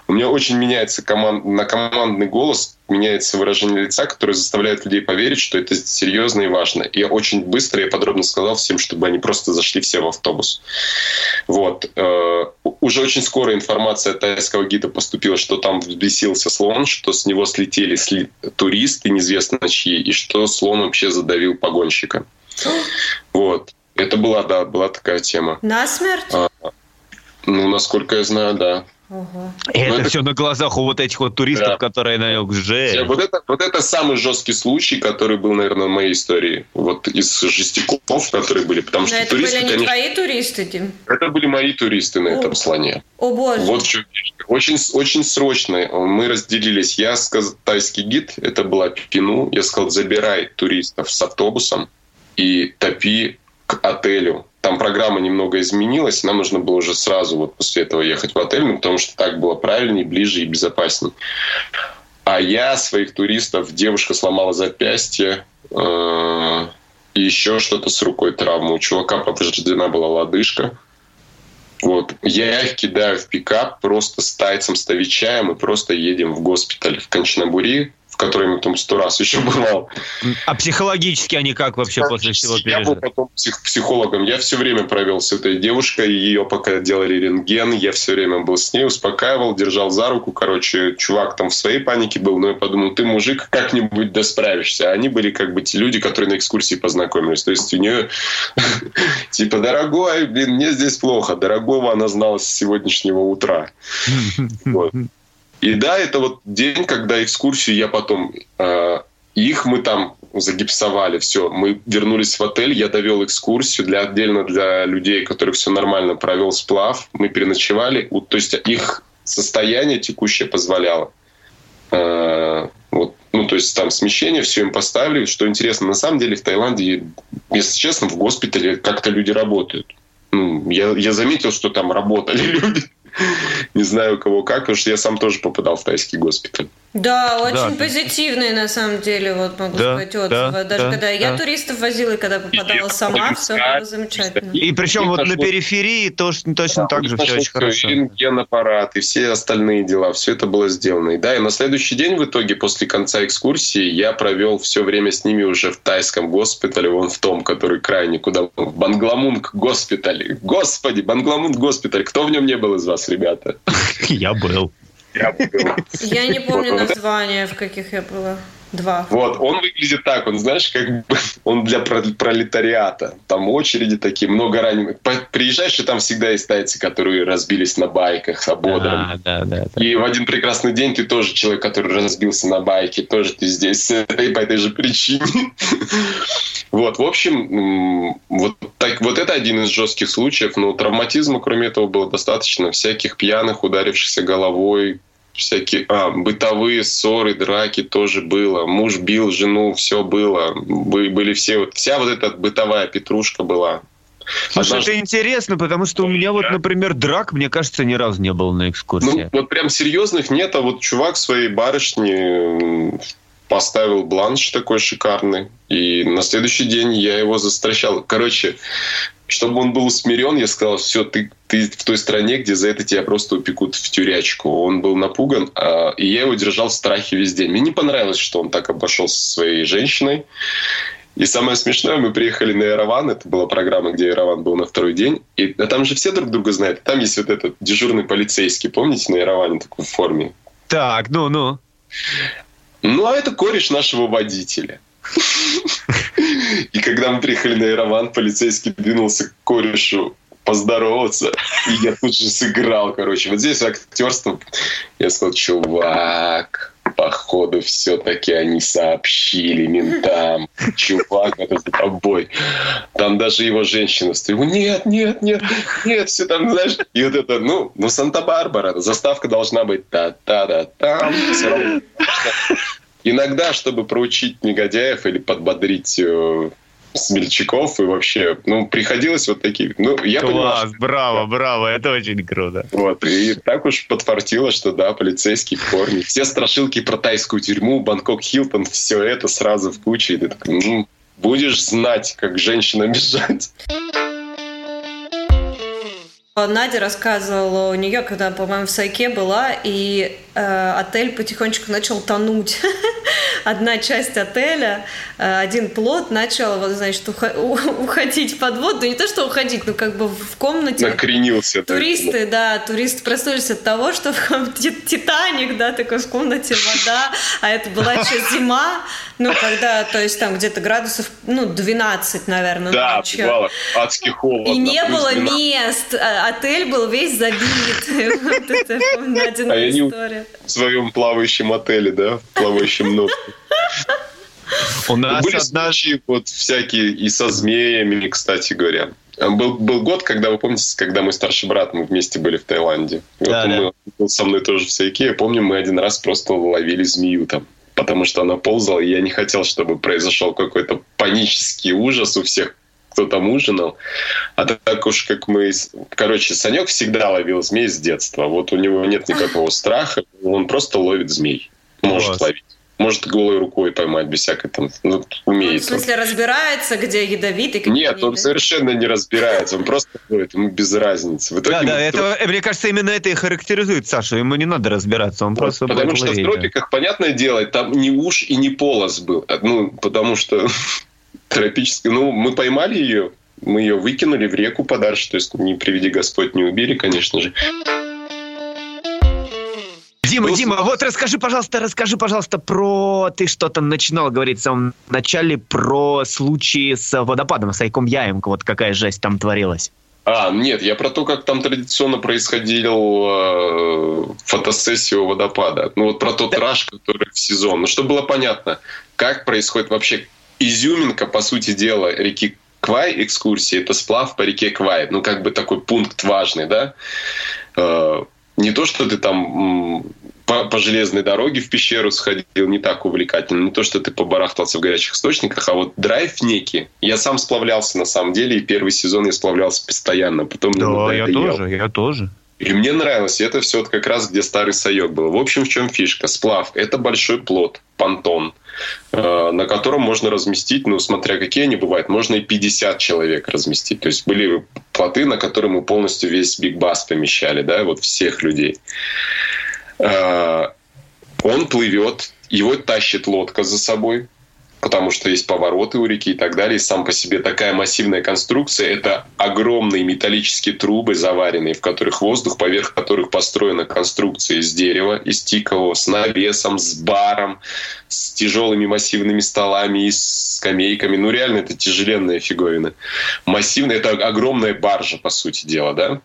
[SPEAKER 1] У меня очень меняется меняется команд, на командный голос, меняется выражение лица, которое заставляет людей поверить, что это серьезно и важно. И я очень быстро и подробно сказал всем, чтобы они просто зашли все в автобус. Вот. Э, уже очень скоро информация от тайского гида поступила, что там взбесился слон, что с него слетели сли... туристы, неизвестно чьи, и что слон вообще задавил погонщика. Вот. Это была, да, была такая тема.
[SPEAKER 4] Насмерть?
[SPEAKER 1] А, ну, насколько я знаю, да.
[SPEAKER 3] Ого. И это, это все на глазах у вот этих вот туристов, да. которые на жесть.
[SPEAKER 1] Вот это, вот это самый жесткий случай, который был, наверное, в моей истории. Вот из жестяков, которые были. Потому Но что
[SPEAKER 4] это
[SPEAKER 1] туристы,
[SPEAKER 4] были не
[SPEAKER 1] конечно,
[SPEAKER 4] твои туристы, Дим?
[SPEAKER 1] Это были мои туристы на О. этом слоне.
[SPEAKER 4] О боже.
[SPEAKER 1] Вот в чем очень, очень срочно мы разделились. Я сказал, тайский гид, это была Пину, я сказал, забирай туристов с автобусом и топи к отелю там программа немного изменилась, нам нужно было уже сразу вот после этого ехать в отель, ну, потому что так было правильнее, ближе и безопаснее. А я своих туристов, девушка сломала запястье, э, и еще что-то с рукой травма. У чувака повреждена была лодыжка. Вот. Я их кидаю в пикап просто с тайцем, с и просто едем в госпиталь в Канчнабури в которой мы там сто раз еще бывал.
[SPEAKER 3] А психологически они как вообще после всего пережили?
[SPEAKER 1] Я был потом псих психологом. Я все время провел с этой девушкой. Ее пока делали рентген. Я все время был с ней, успокаивал, держал за руку. Короче, чувак там в своей панике был. Но я подумал, ты мужик, как-нибудь да справишься. А они были как бы те люди, которые на экскурсии познакомились. То есть у нее типа, дорогой, блин, мне здесь плохо. Дорогого она знала с сегодняшнего утра. Вот. И да, это вот день, когда экскурсию я потом... Э, их мы там загипсовали, все. Мы вернулись в отель, я довел экскурсию для отдельно для людей, которых все нормально, провел сплав. Мы переночевали. То есть их состояние текущее позволяло. Э, вот, ну, то есть там смещение, все им поставили. Что интересно, на самом деле в Таиланде, если честно, в госпитале как-то люди работают. Ну, я, я заметил, что там работали люди. Не знаю, у кого как, потому что я сам тоже попадал в тайский госпиталь.
[SPEAKER 4] Да, очень да, позитивные на самом деле, вот могу да, сказать, отзывы. Да, Даже да, когда да. я туристов возила, и когда попадала и сама, все было замечательно.
[SPEAKER 3] И причем и вот на периферии тоже точно да, так же все очень хорошо.
[SPEAKER 1] Рентген-аппарат и все остальные дела, все это было сделано. И да, и на следующий день в итоге, после конца экскурсии, я провел все время с ними уже в тайском госпитале, вон в том, который крайне куда... Бангламунг госпиталь. Господи, Бангламунг госпиталь. Кто в нем не был из вас, ребята?
[SPEAKER 3] Я был.
[SPEAKER 4] Я не помню названия, в каких я была. Два.
[SPEAKER 1] Вот, он выглядит так, он, знаешь, как бы он для пролетариата. Там очереди такие, много раненых. Приезжаешь, и там всегда есть тайцы, которые разбились на байках, ободраны. А, да, да, да. И в один прекрасный день ты тоже человек, который разбился на байке, тоже ты здесь этой, по этой же причине. Вот, в общем, вот, так, вот это один из жестких случаев, но травматизма, кроме этого, было достаточно. Всяких пьяных, ударившихся головой, всякие а, бытовые ссоры, драки тоже было. Муж бил жену, все было. Были все, вот, вся вот эта бытовая петрушка была.
[SPEAKER 3] Слушай, Однажды... это интересно, потому что у меня вот, например, драк, мне кажется, ни разу не был на экскурсии.
[SPEAKER 1] Ну, вот прям серьезных нет, а вот чувак своей барышни поставил бланш такой шикарный, и на следующий день я его застращал. Короче, чтобы он был усмирен, я сказал, все, ты, ты в той стране, где за это тебя просто упекут в тюрячку. Он был напуган, а, и я его держал в страхе весь день. Мне не понравилось, что он так обошелся со своей женщиной. И самое смешное, мы приехали на Ярован, это была программа, где Ярован был на второй день, и а там же все друг друга знают. Там есть вот этот дежурный полицейский, помните, на Яроване такой в форме?
[SPEAKER 3] Так, ну-ну.
[SPEAKER 1] Ну, а это кореш нашего водителя. И когда мы приехали на Ярован, полицейский двинулся к корешу поздороваться. И я тут же сыграл, короче. Вот здесь актерство. Я сказал, чувак, походу, все-таки они сообщили ментам. Чувак, это за тобой. Там даже его женщина стоит. Нет, нет, нет, нет, все там, знаешь. И вот это, ну, ну Санта-Барбара. Заставка должна быть та-та-да-там. Иногда, чтобы проучить негодяев или подбодрить э, смельчаков и вообще, ну, приходилось вот такие... Ну, я
[SPEAKER 3] Класс, понимаю, браво, браво, это очень круто.
[SPEAKER 1] Вот, и так уж подфартило, что да, полицейский в форме. Все страшилки про тайскую тюрьму, Бангкок Хилтон, все это сразу в куче. И ты такой, ну, будешь знать, как женщина бежать.
[SPEAKER 4] Надя рассказывала у нее, когда, по-моему, в Сайке была, и отель потихонечку начал тонуть. Одна часть отеля, э, один плод начал, вот, значит, уходить под воду. Ну, не то, что уходить, но как бы в комнате.
[SPEAKER 1] Накренился.
[SPEAKER 4] Туристы, да, туристы проснулись от того, что в Титаник, да, такой в комнате вода, а это была еще зима, ну, когда, то есть там где-то градусов, ну, 12, наверное,
[SPEAKER 1] да, ночью. бывало, адски холодно.
[SPEAKER 4] И не было мест, а, отель был весь забит. Вот это,
[SPEAKER 1] а я не в своем плавающем отеле, да, в плавающем носу. У нас Были одна... случаи вот всякие и со змеями, кстати говоря. Был, был год, когда, вы помните, когда мой старший брат, мы вместе были в Таиланде. Да, вот да. Он был со мной тоже в Сайке. Я помню, мы один раз просто ловили змею там потому что она ползала, и я не хотел, чтобы произошел какой-то панический ужас у всех, кто там ужинал. А так уж как мы... Короче, Санек всегда ловил змей с детства. Вот у него нет никакого страха, он просто ловит змей. Может Класс. ловить. Может голой рукой поймать без всякой там, ну, умеет.
[SPEAKER 4] в смысле, разбирается, где ядовитый?
[SPEAKER 1] Нет, он совершенно не разбирается, он просто ловит, ему без разницы.
[SPEAKER 3] В итоге да, да, это, мне кажется, именно это и характеризует Сашу, ему не надо разбираться, он вот, просто
[SPEAKER 1] Потому что ловить, в тропиках, понятное дело, там ни уж и не полос был, ну, потому что тропический. Ну, мы поймали ее, мы ее выкинули в реку подальше, то есть не приведи Господь, не убили, конечно же.
[SPEAKER 3] Дима, ну, Дима, вот расскажи, пожалуйста, расскажи, пожалуйста, про... Ты что-то начинал говорить в самом начале про случаи с водопадом, с Айком Яемко, вот какая жесть там творилась.
[SPEAKER 1] А, нет, я про то, как там традиционно происходил э, фотосессия у водопада. Ну вот про тот да. раш, который в сезон. Ну, чтобы было понятно, как происходит вообще изюминка, по сути дела, реки Квай экскурсии, это сплав по реке Квай. Ну, как бы такой пункт важный, да. Э, не то, что ты там по, по железной дороге в пещеру сходил, не так увлекательно. Не то, что ты побарахтался в горячих источниках, а вот драйв некий. Я сам сплавлялся на самом деле, и первый сезон я сплавлялся постоянно. Потом
[SPEAKER 3] да, я тоже, я тоже.
[SPEAKER 1] И мне нравилось. И это все вот как раз, где старый Сайок был. В общем, в чем фишка? Сплав – это большой плод, понтон, э, на котором можно разместить, ну, смотря какие они бывают, можно и 50 человек разместить. То есть были плоты, на которые мы полностью весь Биг Бас помещали, да, вот всех людей. Э, он плывет, его тащит лодка за собой, потому что есть повороты у реки и так далее. И сам по себе такая массивная конструкция – это огромные металлические трубы заваренные, в которых воздух, поверх которых построена конструкция из дерева, из тикового, с навесом, с баром, с тяжелыми массивными столами и скамейками. Ну, реально, это тяжеленная фиговина. Массивная – это огромная баржа, по сути дела, да?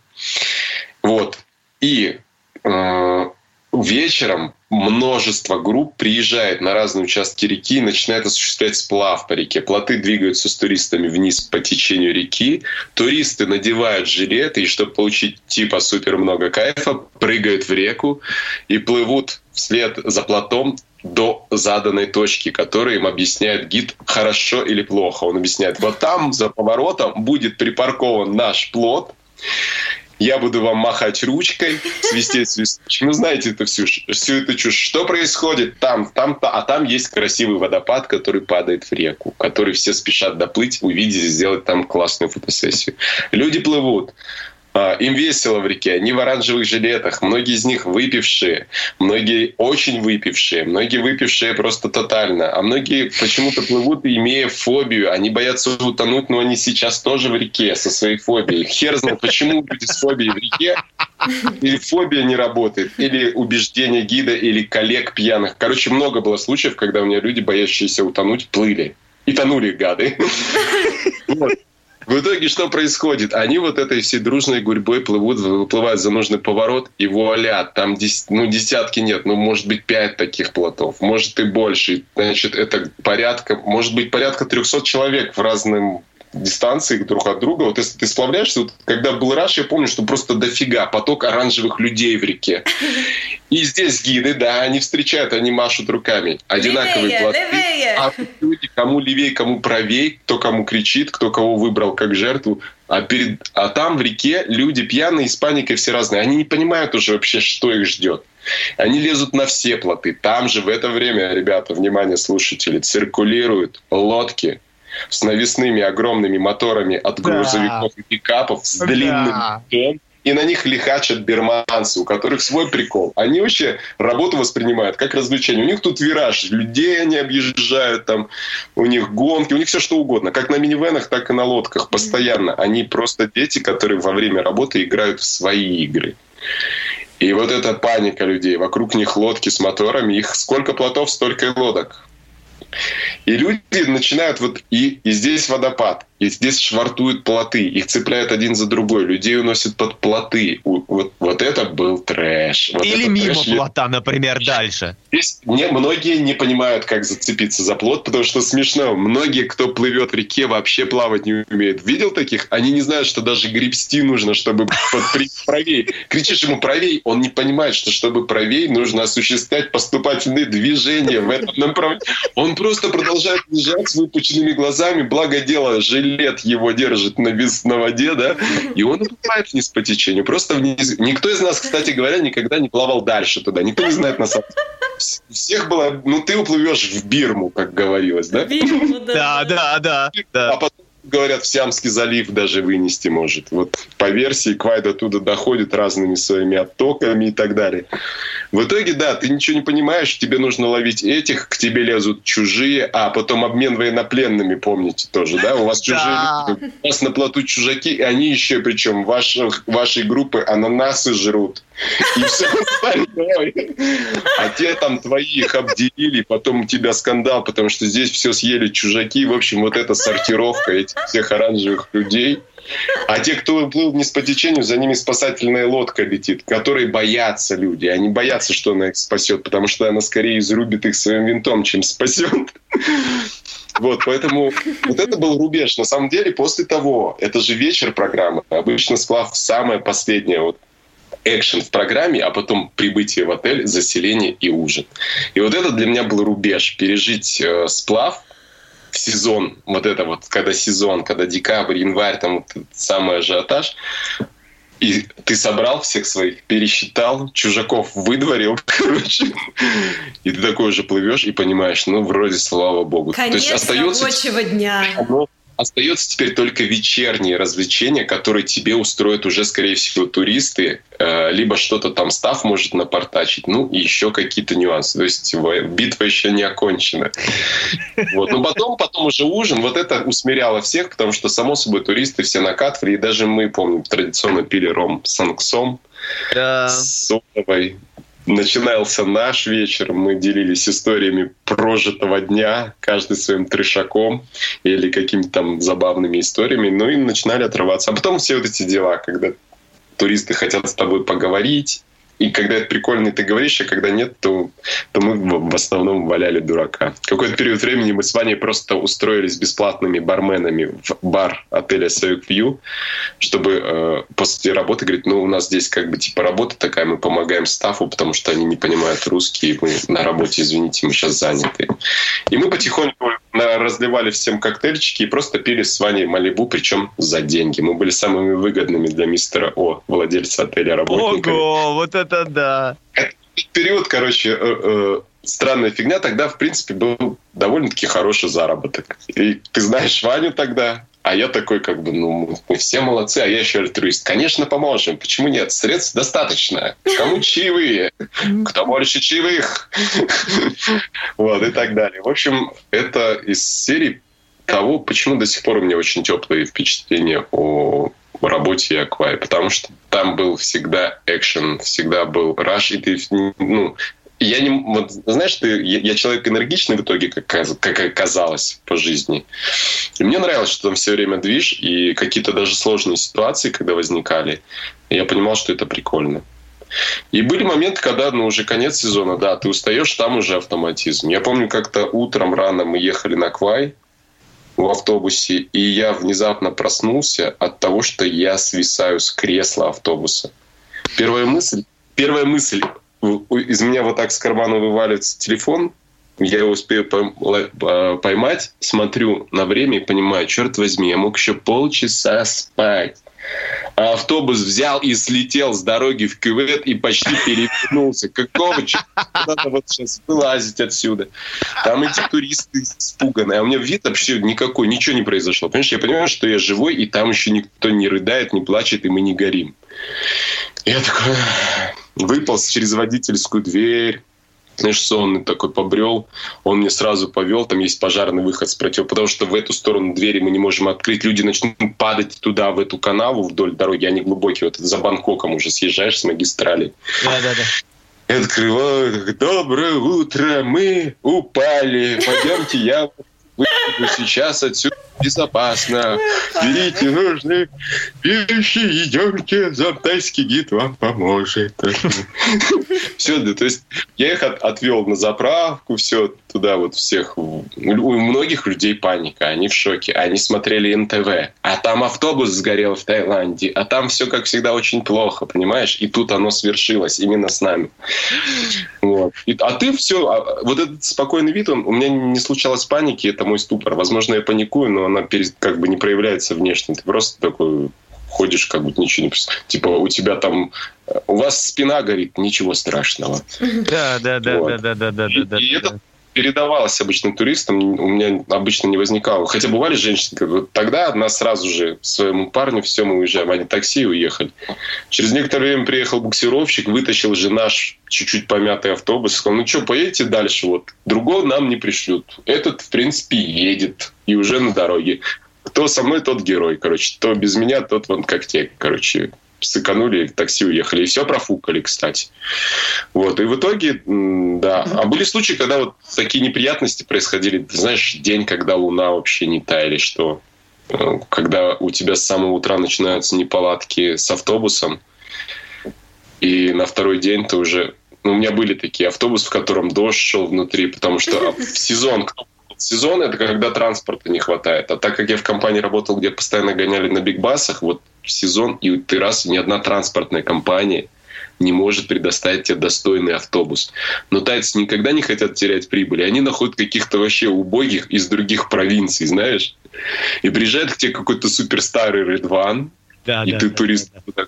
[SPEAKER 1] Вот. И э, вечером множество групп приезжает на разные участки реки и начинает осуществлять сплав по реке. Плоты двигаются с туристами вниз по течению реки. Туристы надевают жилеты и, чтобы получить типа супер много кайфа, прыгают в реку и плывут вслед за плотом до заданной точки, которую им объясняет гид хорошо или плохо. Он объясняет, вот там за поворотом будет припаркован наш плот, я буду вам махать ручкой, свистеть свисточком. Ну, знаете это всю, всю эту чушь. Что происходит там, там, а там есть красивый водопад, который падает в реку, который все спешат доплыть, увидеть сделать там классную фотосессию. Люди плывут. А, им весело в реке, они в оранжевых жилетах, многие из них выпившие, многие очень выпившие, многие выпившие просто тотально, а многие почему-то плывут, имея фобию, они боятся утонуть, но они сейчас тоже в реке со своей фобией. Хер знает, почему люди с фобией в реке, или фобия не работает, или убеждение гида, или коллег пьяных. Короче, много было случаев, когда у меня люди, боящиеся утонуть, плыли. И тонули, гады. В итоге что происходит? Они вот этой всей дружной гурьбой плывут, выплывают за нужный поворот, и вуаля, там дес, ну, десятки нет, ну, может быть, пять таких плотов, может и больше. Значит, это порядка, может быть, порядка 300 человек в разном дистанции друг от друга. Вот если ты сплавляешься, вот, когда был раш, я помню, что просто дофига поток оранжевых людей в реке. И здесь гиды, да, они встречают, они машут руками. Одинаковые левее, плоты. Левее. А люди, кому левее, кому правее, кто кому кричит, кто кого выбрал как жертву. А, перед, а там в реке люди пьяные, с паникой все разные. Они не понимают уже вообще, что их ждет. Они лезут на все плоты. Там же в это время, ребята, внимание, слушатели, циркулируют лодки, с навесными огромными моторами от грузовиков да. и пикапов с длинным да. и на них лихачат берманцы, у которых свой прикол. Они вообще работу воспринимают как развлечение. У них тут вираж, людей они объезжают, там, у них гонки, у них все что угодно. Как на минивенах, так и на лодках постоянно. Они просто дети, которые во время работы играют в свои игры. И вот эта паника людей, вокруг них лодки с моторами, их сколько плотов, столько и лодок. И люди начинают вот... И, и здесь водопад, и здесь швартуют плоты, их цепляют один за другой, людей уносят под плоты. Вот, вот это был трэш. Вот
[SPEAKER 3] Или мимо трэш. плота, например, дальше.
[SPEAKER 1] Здесь не, многие не понимают, как зацепиться за плот, потому что смешно. Многие, кто плывет в реке, вообще плавать не умеют. Видел таких? Они не знают, что даже гребсти нужно, чтобы правей. Кричишь ему правей, он не понимает, что чтобы правей, нужно осуществлять поступательные движения в этом направлении. Он просто продолжает лежать с выпученными глазами, благо дело, жили лет его держит на, без, на воде, да, и он уплывает вниз по течению. Просто вниз. Никто из нас, кстати говоря, никогда не плавал дальше туда. Никто не знает на самом деле. Всех было, ну ты уплывешь в Бирму, как говорилось, да? Бирму,
[SPEAKER 3] да. Да, да, да.
[SPEAKER 1] А потом говорят, в Сиамский залив даже вынести может. Вот по версии Квайд оттуда доходит разными своими оттоками и так далее. В итоге, да, ты ничего не понимаешь, тебе нужно ловить этих, к тебе лезут чужие, а потом обмен военнопленными, помните тоже, да? У вас чужие, у вас на плоту чужаки, и они еще, причем ваших, вашей группы ананасы жрут. И все А те там твои их обделили, потом у тебя скандал, потому что здесь все съели чужаки. В общем, вот эта сортировка этих всех оранжевых людей. А те, кто плыл вниз по течению, за ними спасательная лодка летит, которые боятся люди. Они боятся, что она их спасет, потому что она скорее изрубит их своим винтом, чем спасет. Вот, поэтому вот это был рубеж. На самом деле, после того, это же вечер программы, обычно сплав самое последнее, вот экшен в программе, а потом прибытие в отель, заселение и ужин. И вот это для меня был рубеж. Пережить э, сплав в сезон, вот это вот, когда сезон, когда декабрь, январь, там вот самый ажиотаж, и ты собрал всех своих, пересчитал, чужаков выдворил, короче. И ты такой уже плывешь и понимаешь, ну, вроде, слава богу.
[SPEAKER 4] Конец
[SPEAKER 1] То есть остается...
[SPEAKER 4] рабочего дня.
[SPEAKER 1] Остается теперь только вечерние развлечения, которые тебе устроят уже, скорее всего, туристы, э, либо что-то там став может напортачить, ну и еще какие-то нюансы. То есть битва еще не окончена. Вот. Но потом, потом уже ужин, вот это усмиряло всех, потому что, само собой, туристы все накатывали, и даже мы, помню, традиционно пили ром с анксом,
[SPEAKER 3] Да.
[SPEAKER 1] с содовой начинался наш вечер, мы делились историями прожитого дня, каждый своим трешаком или какими-то там забавными историями, ну и начинали отрываться. А потом все вот эти дела, когда туристы хотят с тобой поговорить, и когда это прикольно, и ты говоришь, а когда нет, то, то мы в основном валяли дурака. Какой-то период времени мы с Ваней просто устроились бесплатными барменами в бар отеля Союз Вью, чтобы э, после работы говорить, ну, у нас здесь как бы типа работа такая, мы помогаем стафу, потому что они не понимают русский, мы на работе, извините, мы сейчас заняты. И мы потихоньку разливали всем коктейльчики и просто пили с Ваней Малибу, причем за деньги. Мы были самыми выгодными для мистера О, владельца отеля работниками.
[SPEAKER 3] Ого, вот это да.
[SPEAKER 1] Период, короче, э, э, странная фигня. Тогда, в принципе, был довольно-таки хороший заработок. И ты знаешь Ваню тогда, а я такой, как бы, ну, мы все молодцы, а я еще альтруист. Конечно, поможем. Почему нет? Средств достаточно. Кому чаевые? Кто больше чаевых? Вот, и так далее. В общем, это из серии того, почему до сих пор у меня очень теплые впечатления о работе Аквай, потому что там был всегда экшен, всегда был раш, и ты, ну, я не, вот, знаешь, ты, я, я человек энергичный в итоге, как, как оказалось по жизни. И мне нравилось, что там все время движ, и какие-то даже сложные ситуации, когда возникали, я понимал, что это прикольно. И были моменты, когда, ну, уже конец сезона, да, ты устаешь, там уже автоматизм. Я помню, как-то утром рано мы ехали на Квай в автобусе, и я внезапно проснулся от того, что я свисаю с кресла автобуса. Первая мысль, первая мысль, из меня вот так с кармана вываливается телефон, я его успею поймать, смотрю на время и понимаю, черт возьми, я мог еще полчаса спать. А автобус взял и слетел с дороги в кювет и почти перевернулся. Какого черта надо вот сейчас вылазить отсюда? Там эти туристы испуганные. А у меня вид вообще никакой, ничего не произошло. Понимаешь, я понимаю, что я живой, и там еще никто не рыдает, не плачет, и мы не горим. Я такой выполз через водительскую дверь, знаешь, сонный такой побрел, он мне сразу повел, там есть пожарный выход с против, потому что в эту сторону двери мы не можем открыть, люди начнут падать туда, в эту канаву вдоль дороги, они глубокие, вот за Бангкоком уже съезжаешь с магистрали.
[SPEAKER 3] Да-да-да.
[SPEAKER 1] Открываю, доброе утро, мы упали, пойдемте, я выйду сейчас отсюда безопасно. Берите нужные вещи, идемте, замтайский гид вам поможет. Все, да, то есть я их от, отвел на заправку, все туда вот всех. У многих людей паника, они в шоке, они смотрели НТВ, а там автобус сгорел в Таиланде, а там все, как всегда, очень плохо, понимаешь? И тут оно свершилось именно с нами. Вот. И, а ты все, а, вот этот спокойный вид, он, у меня не случалось паники, это мой ступор. Возможно, я паникую, но она как бы не проявляется внешне. Ты просто такой ходишь, как будто ничего не... Типа у тебя там... У вас спина горит, ничего страшного.
[SPEAKER 3] Да, да, да, вот. да, да, да, да, да.
[SPEAKER 1] И да, это да. Передавалось обычным туристам, у меня обычно не возникало. Хотя бывали женщины, вот тогда одна сразу же своему парню, все, мы уезжаем, они такси уехали. Через некоторое время приехал буксировщик, вытащил же наш чуть-чуть помятый автобус, сказал, ну что, поедете дальше, вот, другого нам не пришлют. Этот, в принципе, едет и уже на дороге кто со мной, тот герой, короче. Кто без меня, тот вон как те, короче. Сыканули, такси уехали. И все профукали, кстати. Вот. И в итоге, да. А были случаи, когда вот такие неприятности происходили. Ты знаешь, день, когда луна вообще не таяли, что э, когда у тебя с самого утра начинаются неполадки с автобусом, и на второй день ты уже... Ну, у меня были такие автобусы, в котором дождь шел внутри, потому что в сезон кто сезон это когда транспорта не хватает. А так как я в компании работал, где постоянно гоняли на бигбасах, вот сезон, и ты раз, ни одна транспортная компания не может предоставить тебе достойный автобус. Но тайцы никогда не хотят терять прибыль. Они находят каких-то вообще убогих из других провинций, знаешь. И приезжает к тебе какой-то суперстарый One, да, и да, ты да, турист. Да, да.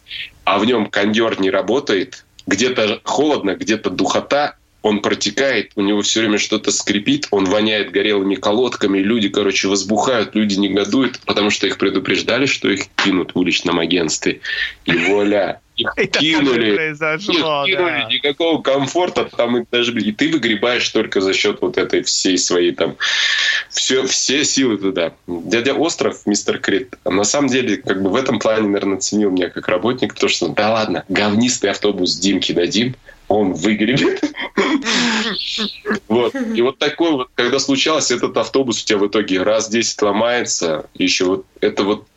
[SPEAKER 1] А в нем кондер не работает, где-то холодно, где-то духота, он протекает, у него все время что-то скрипит, он воняет горелыми колодками, люди, короче, возбухают, люди негодуют, потому что их предупреждали, что их кинут в уличном агентстве. И вуаля, их кинули, произошло, их кинули, да. никакого комфорта там и даже и ты выгребаешь только за счет вот этой всей своей там все все силы туда. Дядя Остров, мистер Крит, на самом деле как бы в этом плане, наверное, ценил меня как работник, потому что да ладно, говнистый автобус Димки дадим, он выгребет. Вот. И вот такой вот, когда случалось, этот автобус у тебя в итоге раз 10 ломается, еще вот это вот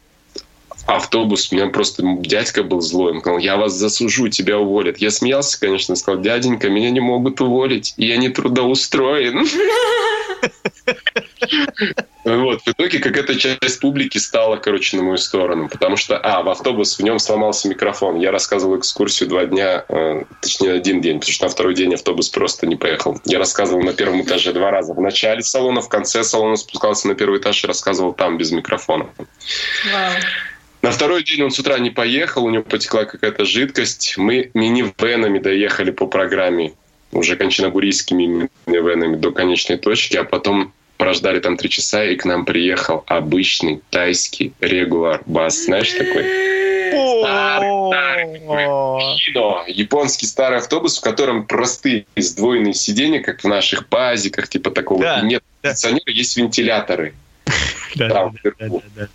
[SPEAKER 1] автобус, у меня просто дядька был злой, он сказал, я вас засужу, тебя уволят. Я смеялся, конечно, сказал, дяденька, меня не могут уволить, я не трудоустроен. Вот, в итоге какая-то часть публики стала, короче, на мою сторону, потому что, а, в автобус, в нем сломался микрофон. Я рассказывал экскурсию два дня, э, точнее, один день, потому что на второй день автобус просто не поехал. Я рассказывал на первом этаже два раза. В начале салона, в конце салона спускался на первый этаж и рассказывал там без микрофона. Вау. На второй день он с утра не поехал, у него потекла какая-то жидкость. Мы мини-венами доехали по программе, уже кончиногурийскими мини-венами до конечной точки, а потом прождали там три часа, и к нам приехал обычный тайский регуляр бас. Знаешь такой? Старый, старый, японский старый автобус, в котором простые сдвоенные сиденья, как в наших пазиках, типа такого. Да, нет да. кондиционера, есть вентиляторы. Да,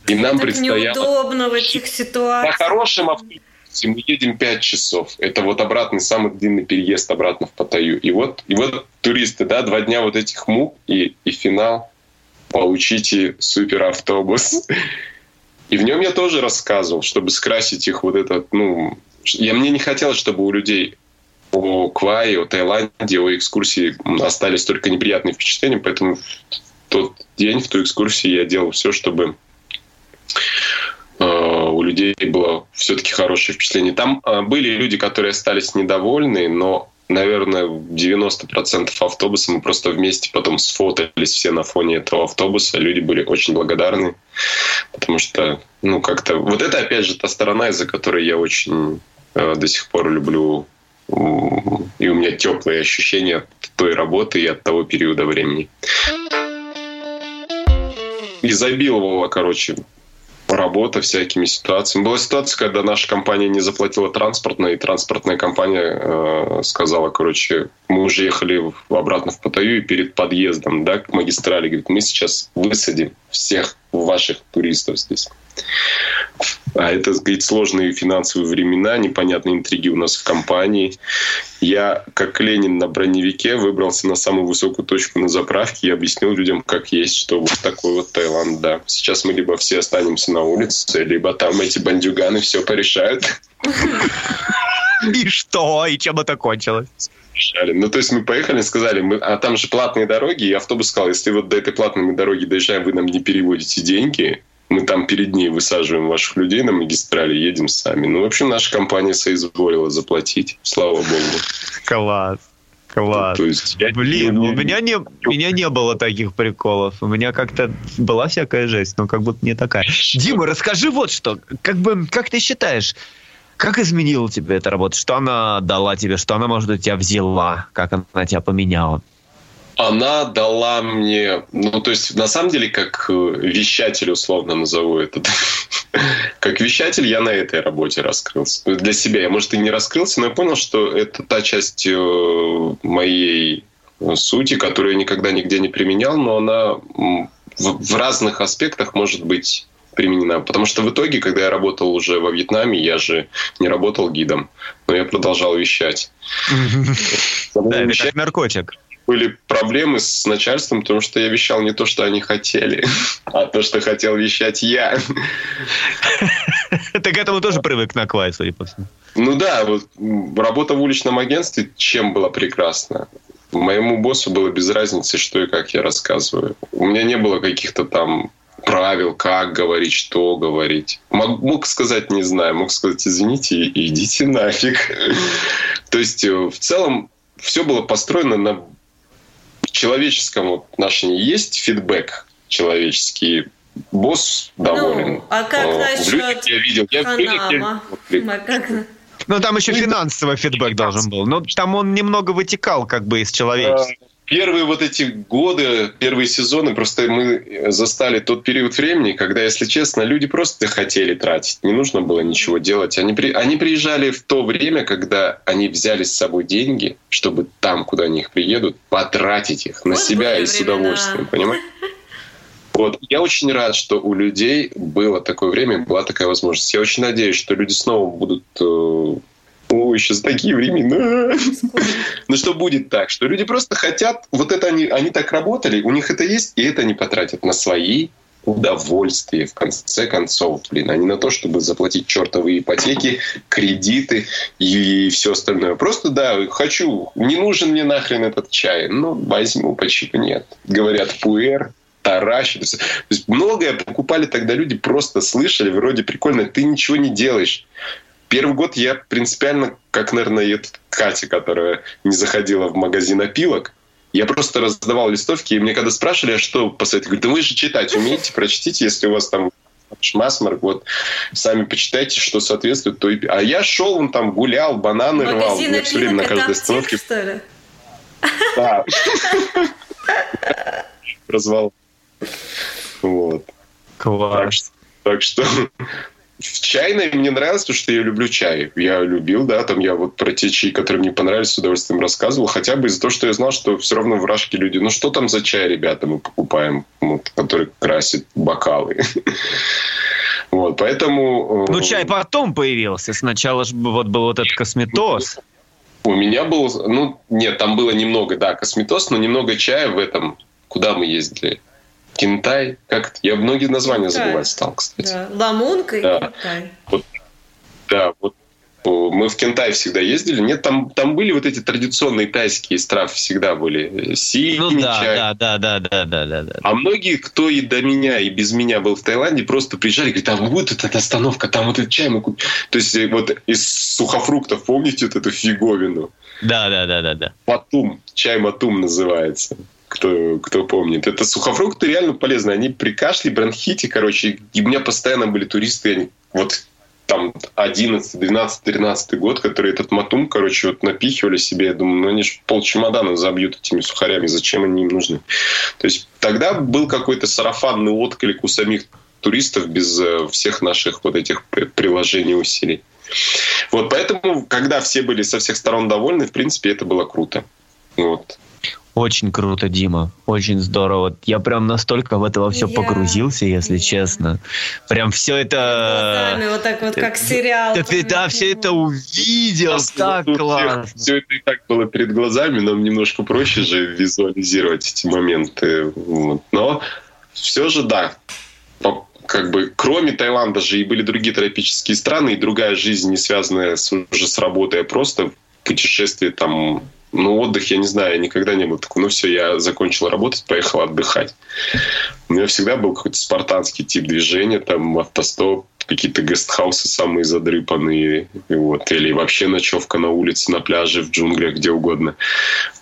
[SPEAKER 1] И нам предстояло...
[SPEAKER 4] неудобно в этих ситуациях.
[SPEAKER 1] На хорошем автобусе мы едем 5 часов. Это вот обратный, самый длинный переезд обратно в Паттайю. И вот, и вот туристы, да, два дня вот этих мук и, и финал. Получите супер автобус. И в нем я тоже рассказывал, чтобы скрасить их вот этот, ну, я мне не хотелось, чтобы у людей о Квае, о Таиланде, о экскурсии остались только неприятные впечатления, поэтому в тот день, в ту экскурсию я делал все, чтобы у людей было все-таки хорошее впечатление. Там э, были люди, которые остались недовольны, но, наверное, 90% автобуса мы просто вместе потом сфотались все на фоне этого автобуса. Люди были очень благодарны, потому что, ну, как-то... Вот это, опять же, та сторона, из-за которой я очень э, до сих пор люблю и у меня теплые ощущения от той работы и от того периода времени. Изобиловало, короче, работа всякими ситуациями. Была ситуация, когда наша компания не заплатила транспортная, и транспортная компания э, сказала, короче, мы уже ехали обратно в Паттайю, и перед подъездом да, к магистрали, говорит, мы сейчас высадим всех ваших туристов здесь. А это, говорит, сложные финансовые времена, непонятные интриги у нас в компании. Я, как Ленин на броневике, выбрался на самую высокую точку на заправке и объяснил людям, как есть, что вот такой вот Таиланд, да. Сейчас мы либо все останемся на улице, либо там эти бандюганы все порешают.
[SPEAKER 3] И что? И чем это кончилось?
[SPEAKER 1] Ну, то есть мы поехали, сказали, мы, а там же платные дороги, и автобус сказал, если вот до этой платной дороги доезжаем, вы нам не переводите деньги, мы там перед ней высаживаем ваших людей на магистрали, едем сами. Ну, в общем, наша компания соизволила заплатить, слава богу.
[SPEAKER 3] Класс. Класс. То есть, я, Блин, я, у меня не, меня не было таких приколов. У меня как-то была всякая жесть, но как будто не такая. Дима, расскажи вот что. Как бы, как ты считаешь, как изменила тебе эта работа? Что она дала тебе? Что она, может быть, тебя взяла? Как она тебя поменяла?
[SPEAKER 1] Она дала мне, ну, то есть, на самом деле, как э, вещатель, условно назову это, как вещатель я на этой работе раскрылся. Для себя я, может, и не раскрылся, но я понял, что это та часть э, моей сути, которую я никогда нигде не применял, но она в разных аспектах может быть применена. Потому что в итоге, когда я работал уже во Вьетнаме, я же не работал гидом, но я продолжал вещать.
[SPEAKER 3] Да, это как наркотик
[SPEAKER 1] были проблемы с начальством, потому что я вещал не то, что они хотели, а то, что хотел вещать я.
[SPEAKER 3] Ты к этому тоже привык на Квай, судя по всему.
[SPEAKER 1] Ну да, вот работа в уличном агентстве чем была прекрасна? Моему боссу было без разницы, что и как я рассказываю. У меня не было каких-то там правил, как говорить, что говорить. Мог, мог сказать не знаю, мог сказать извините идите нафиг. То есть э, в целом все было построено на человеческом отношении есть фидбэк человеческий. босс доволен.
[SPEAKER 4] Ну, а как
[SPEAKER 1] Э, в
[SPEAKER 4] насчет
[SPEAKER 1] людях я видел. Я в я
[SPEAKER 4] Ханама?
[SPEAKER 1] видел.
[SPEAKER 4] А как-
[SPEAKER 3] Ну, там еще финансовый фидбэк должен был. Но там он немного вытекал как бы из человечества.
[SPEAKER 1] Первые вот эти годы, первые сезоны, просто мы застали тот период времени, когда, если честно, люди просто хотели тратить. Не нужно было ничего делать. Они, при... они приезжали в то время, когда они взяли с собой деньги, чтобы там, куда они их приедут, потратить их на
[SPEAKER 4] Вот
[SPEAKER 1] себя и с удовольствием. Понимаете? Вот. Я очень рад, что у людей было такое время, была такая возможность. Я очень надеюсь, что люди снова будут... э, Ой, сейчас такие времена. Ну что будет так, что люди просто хотят, вот это они, они так работали, у них это есть, и это они потратят на свои удовольствия, в конце концов, блин, а не на то, чтобы заплатить чертовые ипотеки, кредиты и все остальное. Просто, да, хочу, не нужен мне нахрен этот чай, ну, возьму, почему нет. Говорят, пуэр, таращит. То есть многое покупали тогда люди, просто слышали, вроде прикольно, ты ничего не делаешь. Первый год я принципиально, как, наверное, и Катя, которая не заходила в магазин опилок, я просто раздавал листовки, и мне когда спрашивали, а что посоветовать, говорю, да вы же читать умеете, прочтите, если у вас там масмарк, вот сами почитайте, что соответствует. То и... А я шел, он там гулял, бананы рвал, мне все время на каждой остановке
[SPEAKER 4] что ли?
[SPEAKER 1] да. Развал. Вот. Так,
[SPEAKER 3] Класс.
[SPEAKER 1] что- так что в чайной мне нравилось, потому что я люблю чай. Я любил, да, там я вот про те чаи, которые мне понравились, с удовольствием рассказывал. Хотя бы из-за того, что я знал, что все равно в Рашке люди, ну что там за чай, ребята, мы покупаем, вот, который красит бокалы. Вот, поэтому... э,
[SPEAKER 3] Ну, чай потом появился. Сначала же вот был вот этот косметоз.
[SPEAKER 1] У меня был, ну, нет, там было немного, да, косметоз, но немного чая в этом. Куда мы ездили? Кентай? Как? Я многие названия
[SPEAKER 4] Кентай.
[SPEAKER 1] забывать стал, кстати.
[SPEAKER 4] Да. Ламунка и
[SPEAKER 1] Да.
[SPEAKER 4] Китай.
[SPEAKER 1] Да, вот мы в Кентай всегда ездили. Нет, там, там были вот эти традиционные тайские стравы, всегда были. Синий
[SPEAKER 3] Ну да,
[SPEAKER 1] чай.
[SPEAKER 3] да, да, да, да, да, да, да.
[SPEAKER 1] А многие, кто и до меня, и без меня был в Таиланде, просто приезжали и говорят, там вот эта остановка, там вот этот чай мы купим. То есть э, вот из сухофруктов, помните вот эту фиговину?
[SPEAKER 3] Да, да, да, да, да.
[SPEAKER 1] Матум, чай матум называется. Кто, кто помнит. Это сухофрукты реально полезны. Они при кашле, бронхите, короче, и у меня постоянно были туристы, они вот там 11, 12, 13 год, которые этот матум, короче, вот напихивали себе. Я думаю, ну они же пол чемодана забьют этими сухарями. Зачем они им нужны? То есть тогда был какой-то сарафанный отклик у самих туристов без э, всех наших вот этих приложений усилий. Вот поэтому, когда все были со всех сторон довольны, в принципе, это было круто. Вот.
[SPEAKER 3] Очень круто, Дима. Очень здорово. Я прям настолько в это во все
[SPEAKER 4] Я-
[SPEAKER 3] погрузился, если
[SPEAKER 4] я-
[SPEAKER 3] честно. Прям все это...
[SPEAKER 4] Глазами вот так вот, как сериал.
[SPEAKER 3] Да ты да, все это увидел. Так классно.
[SPEAKER 1] Все это и так было перед глазами, нам немножко проще же визуализировать эти моменты. Вот. Но все же да. По- Как бы, кроме Таиланда же и были другие тропические страны, и другая жизнь, не связанная с, уже с работой, а просто путешествие там, ну, отдых, я не знаю, я никогда не был такой, ну все, я закончил работать, поехал отдыхать. У меня всегда был какой-то спартанский тип движения, там автостоп, какие-то гестхаусы самые задрыпанные, вот, или вообще ночевка на улице, на пляже, в джунглях, где угодно.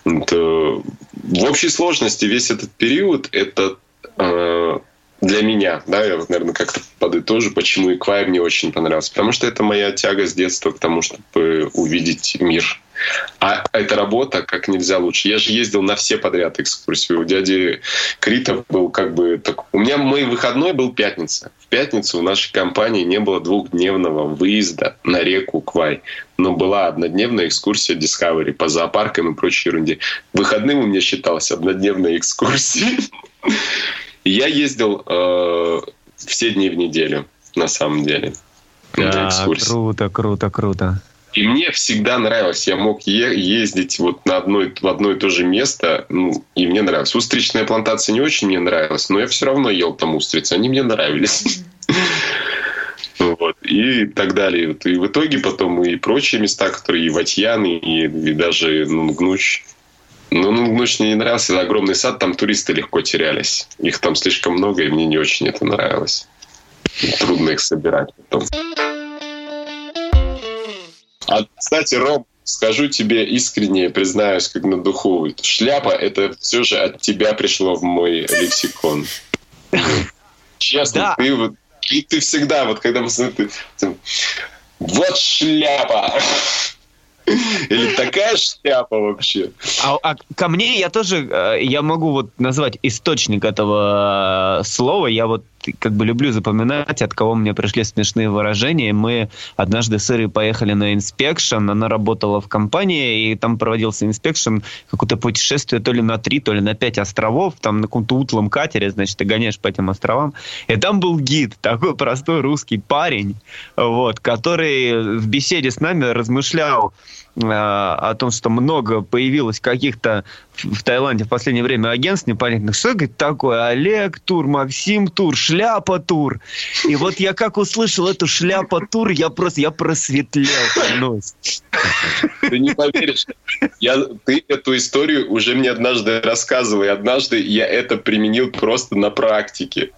[SPEAKER 1] Вот, э, в общей сложности весь этот период это э, для меня, да, я, вот, наверное, как-то подытожу, почему Иквай мне очень понравился. Потому что это моя тяга с детства к тому, чтобы увидеть мир. А эта работа как нельзя лучше. Я же ездил на все подряд экскурсии. У дяди Крита был как бы... Так... У меня мой выходной был пятница. В пятницу в нашей компании не было двухдневного выезда на реку Квай. Но была однодневная экскурсия Discovery по зоопаркам и прочей ерунде. Выходным у меня считалась однодневная экскурсия. Я ездил э, все дни в неделю, на самом деле. на
[SPEAKER 3] Да,
[SPEAKER 1] экскурсии.
[SPEAKER 3] круто, круто, круто.
[SPEAKER 1] И мне всегда нравилось. Я мог е- ездить вот на одно, в одно и то же место, ну, и мне нравилось. Устричная плантация не очень мне нравилась, но я все равно ел там устрицы. Они мне нравились. Вот, и так далее. И в итоге потом и прочие места, которые и Ватьян, и, и даже Нунгнуч. Ну, Нунгнуч мне не нравился. Это огромный сад, там туристы легко терялись. Их там слишком много, и мне не очень это нравилось. Трудно их собирать потом. А, кстати, Ром, скажу тебе искренне, признаюсь, как на духу, шляпа — это все же от тебя пришло в мой лексикон. Честно,
[SPEAKER 3] Да.
[SPEAKER 1] ты вот ты, ты всегда, вот когда мы ты- вот шляпа. Или такая шляпа вообще.
[SPEAKER 3] А, а ко мне я тоже, э, я могу вот назвать источник этого э, слова. Я вот как бы люблю запоминать, от кого мне пришли смешные выражения. Мы однажды с Ирой поехали на inspection, она работала в компании, и там проводился inspection, какое-то путешествие то ли на три, то ли на пять островов, там на каком-то утлом катере, значит, ты гоняешь по этим островам. И там был гид, такой простой русский парень, вот, который в беседе с нами размышлял э, о том, что много появилось каких-то в Таиланде в последнее время агентств непонятных. Что говорит такое? Олег Тур, Максим Тур, Шляпа Тур. И вот я как услышал эту Шляпа Тур, я просто, я просветлел.
[SPEAKER 1] Ты не поверишь. Я, ты эту историю уже мне однажды рассказывал, и однажды я это применил просто на практике.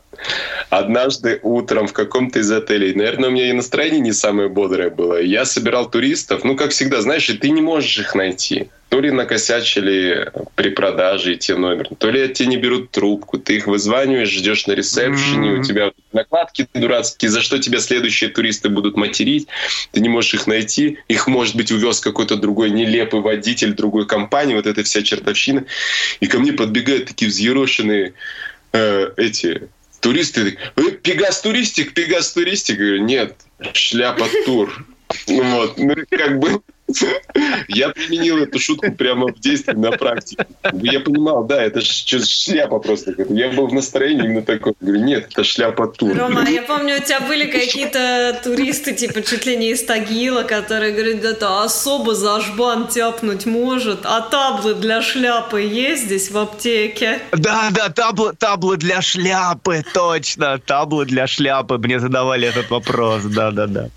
[SPEAKER 1] Однажды утром в каком-то из отелей, наверное, у меня и настроение не самое бодрое было. Я собирал туристов, ну, как всегда, знаешь, и ты не можешь их найти. То ли накосячили при продаже те номер, то ли те не берут трубку, ты их вызваниваешь, ждешь на ресепшене,
[SPEAKER 3] Мгм.
[SPEAKER 1] у тебя накладки дурацкие, за что тебя следующие туристы будут материть, ты не можешь их найти, их, может быть, увез какой-то другой нелепый водитель другой компании, вот эта вся чертовщина. И ко мне подбегают такие взъерошенные э, эти туристы. «Э, Пегас туристик, Пегас туристик. Говорю, нет, шляпа тур. Вот, ну, как бы я применил эту шутку прямо в действии на практике. Я понимал, да, это шляпа просто. Я был в настроении именно такой. Говорю, нет, это шляпа тур.
[SPEAKER 4] Рома, я помню, у тебя были какие-то туристы, типа, чуть ли не из Тагила, которые говорят, да это особо за жбан тяпнуть может, а таблы для шляпы есть здесь в аптеке?
[SPEAKER 3] Да, да, таблы, таблы для шляпы, точно, таблы для шляпы. Мне задавали этот вопрос, да, да, да.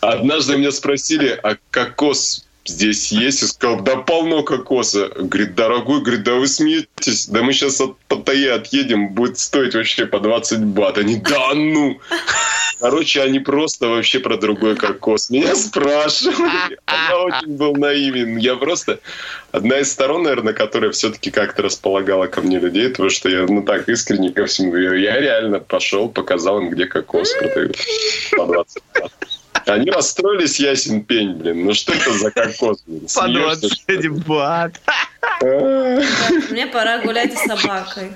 [SPEAKER 1] Однажды меня спросили, а кокос здесь есть? Я сказал, да полно кокоса. Говорит, дорогой, говорит, да вы смеетесь? Да мы сейчас от Паттайи отъедем, будет стоить вообще по 20 бат. Они, да ну! Короче, они просто вообще про другой кокос. Меня спрашивали. Я очень был наивен. Я просто... Одна из сторон, наверное, которая все-таки как-то располагала ко мне людей, потому что я, ну так, искренне ко всему говорю. Я реально пошел, показал им, где кокос продают. По 20 бат. Они расстроились, ясен пень, блин. Ну что это за кокос? блин?
[SPEAKER 3] По
[SPEAKER 1] Смеешься, что
[SPEAKER 3] 20
[SPEAKER 1] ли?
[SPEAKER 3] бат.
[SPEAKER 4] Мне пора гулять с собакой.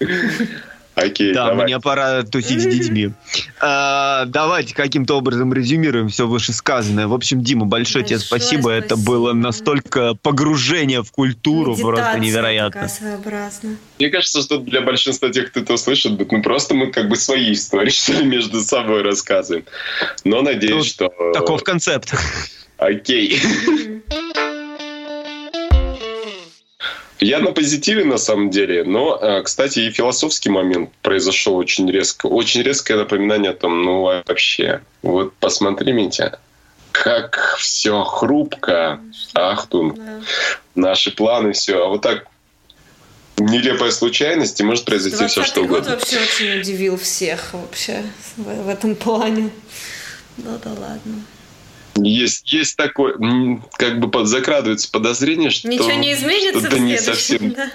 [SPEAKER 1] Окей,
[SPEAKER 3] Да,
[SPEAKER 1] давай.
[SPEAKER 3] мне пора тусить с детьми. А, давайте каким-то образом резюмируем все вышесказанное. В общем, Дима, большое, тебе
[SPEAKER 4] Большое
[SPEAKER 3] спасибо. Это
[SPEAKER 4] спасибо.
[SPEAKER 3] было настолько погружение в культуру, просто
[SPEAKER 4] Медитация
[SPEAKER 3] невероятно.
[SPEAKER 4] такая своеобразная.
[SPEAKER 1] Мне кажется, что для большинства тех, кто это услышит, ну просто мы как бы свои истории, что ли, между собой рассказываем. Но надеюсь,
[SPEAKER 3] Ну,
[SPEAKER 1] что...
[SPEAKER 3] Таков концепт.
[SPEAKER 1] Окей. Я на позитиве на самом деле, но, э, кстати, и философский момент произошел очень резко. Очень резкое напоминание о том, ну вообще, вот посмотри, Митя, как все хрупко, ахтун,
[SPEAKER 4] Да.
[SPEAKER 1] наши планы, все. А вот так нелепая случайность, и может произойти все,
[SPEAKER 4] 20-й
[SPEAKER 1] что
[SPEAKER 4] год
[SPEAKER 1] угодно.
[SPEAKER 4] вообще очень удивил всех вообще в, в этом плане. Ну да ладно.
[SPEAKER 1] Есть, есть такое, как бы под, закрадывается подозрение, что
[SPEAKER 4] Ничего не изменится в
[SPEAKER 1] что-то не
[SPEAKER 4] следующем,
[SPEAKER 1] совсем
[SPEAKER 4] да?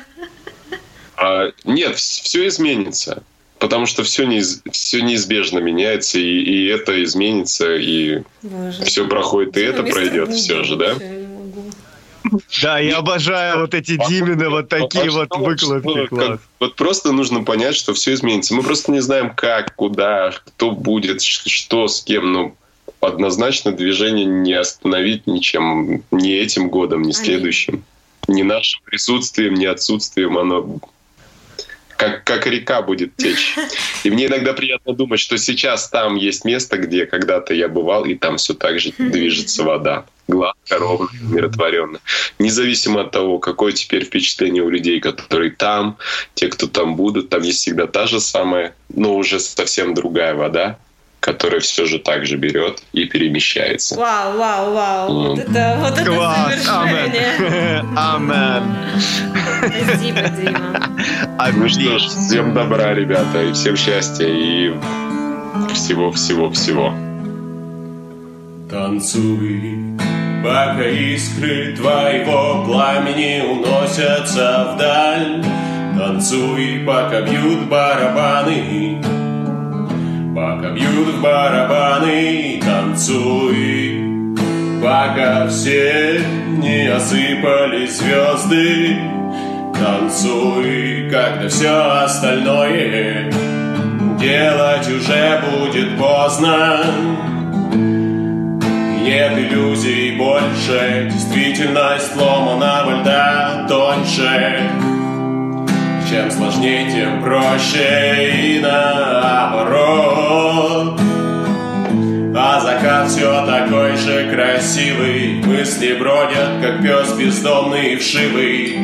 [SPEAKER 1] А, нет, все изменится. Потому что все, неиз, все неизбежно меняется, и, и это изменится, и
[SPEAKER 4] Боже.
[SPEAKER 1] все проходит, и
[SPEAKER 4] Дима,
[SPEAKER 1] это пройдет все же, да?
[SPEAKER 4] не.
[SPEAKER 3] Да, я обожаю вот эти Димины, вот такие вот
[SPEAKER 1] А что,
[SPEAKER 3] выкладки.
[SPEAKER 1] как- вот просто нужно понять, что все изменится. Мы просто не знаем, как, куда, кто будет, что с кем. Но однозначно движение не остановить ничем, ни этим годом, ни следующим. Ни нашим присутствием, ни отсутствием. Оно как, как река будет течь. И мне иногда приятно думать, что сейчас там есть место, где когда-то я бывал, и там все так же движется вода. Гладко, ровно, умиротворенно. Независимо от того, какое теперь впечатление у людей, которые там, те, кто там будут, там есть всегда та же самая, но уже совсем другая вода, которая все же так же берет и перемещается.
[SPEAKER 4] Вау, вау, вау. Вот
[SPEAKER 1] Мгм.
[SPEAKER 4] это, вот это
[SPEAKER 3] Класс,
[SPEAKER 4] завершение.
[SPEAKER 3] амен. Амен.
[SPEAKER 4] Спасибо, Дима.
[SPEAKER 1] Ну что ж, всем добра, ребята, и всем счастья, и всего-всего-всего.
[SPEAKER 5] Танцуй, пока искры твоего пламени уносятся вдаль. Танцуй, пока бьют барабаны Пока бьют барабаны Танцуй, пока все не осыпались звезды Танцуй, когда все остальное Делать уже будет поздно. Нет иллюзий больше Действительность сломанного льда тоньше Чем сложнее, тем проще И наоборот. А закат все такой же красивый Мысли бродят, как пес бездомный и вшивый.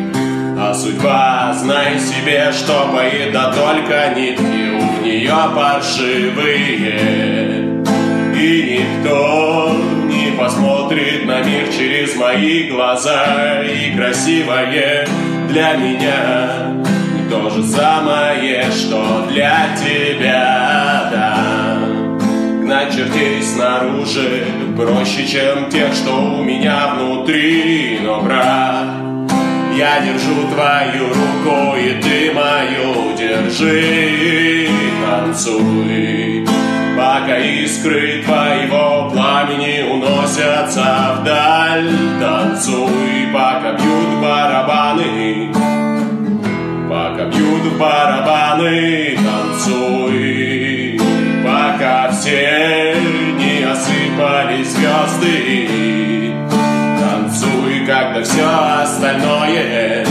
[SPEAKER 5] А судьба, знай себе, что боит, да только нитки у нее паршивые. И никто не посмотрит на мир через мои глаза. И красивое для меня то же самое, что для тебя, да. Гнать чертей снаружи проще, чем тех, что у меня внутри. Но, брат, я держу твою руку, и ты мою держи Танцуй Пока искры твоего пламени уносятся вдаль Танцуй, пока бьют барабаны Пока бьют барабаны Танцуй, пока все не осыпались звезды. Танцуй, когда все остальное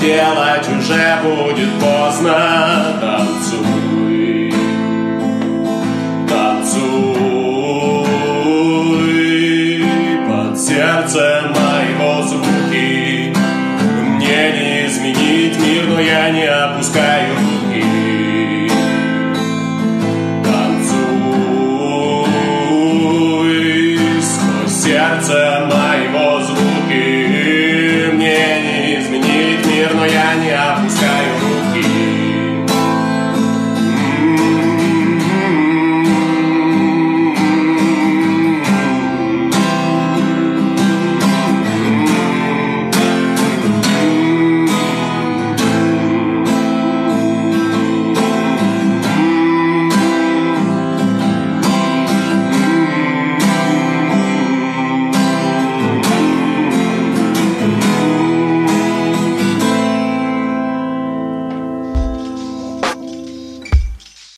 [SPEAKER 5] Делать уже будет поздно. Танцуй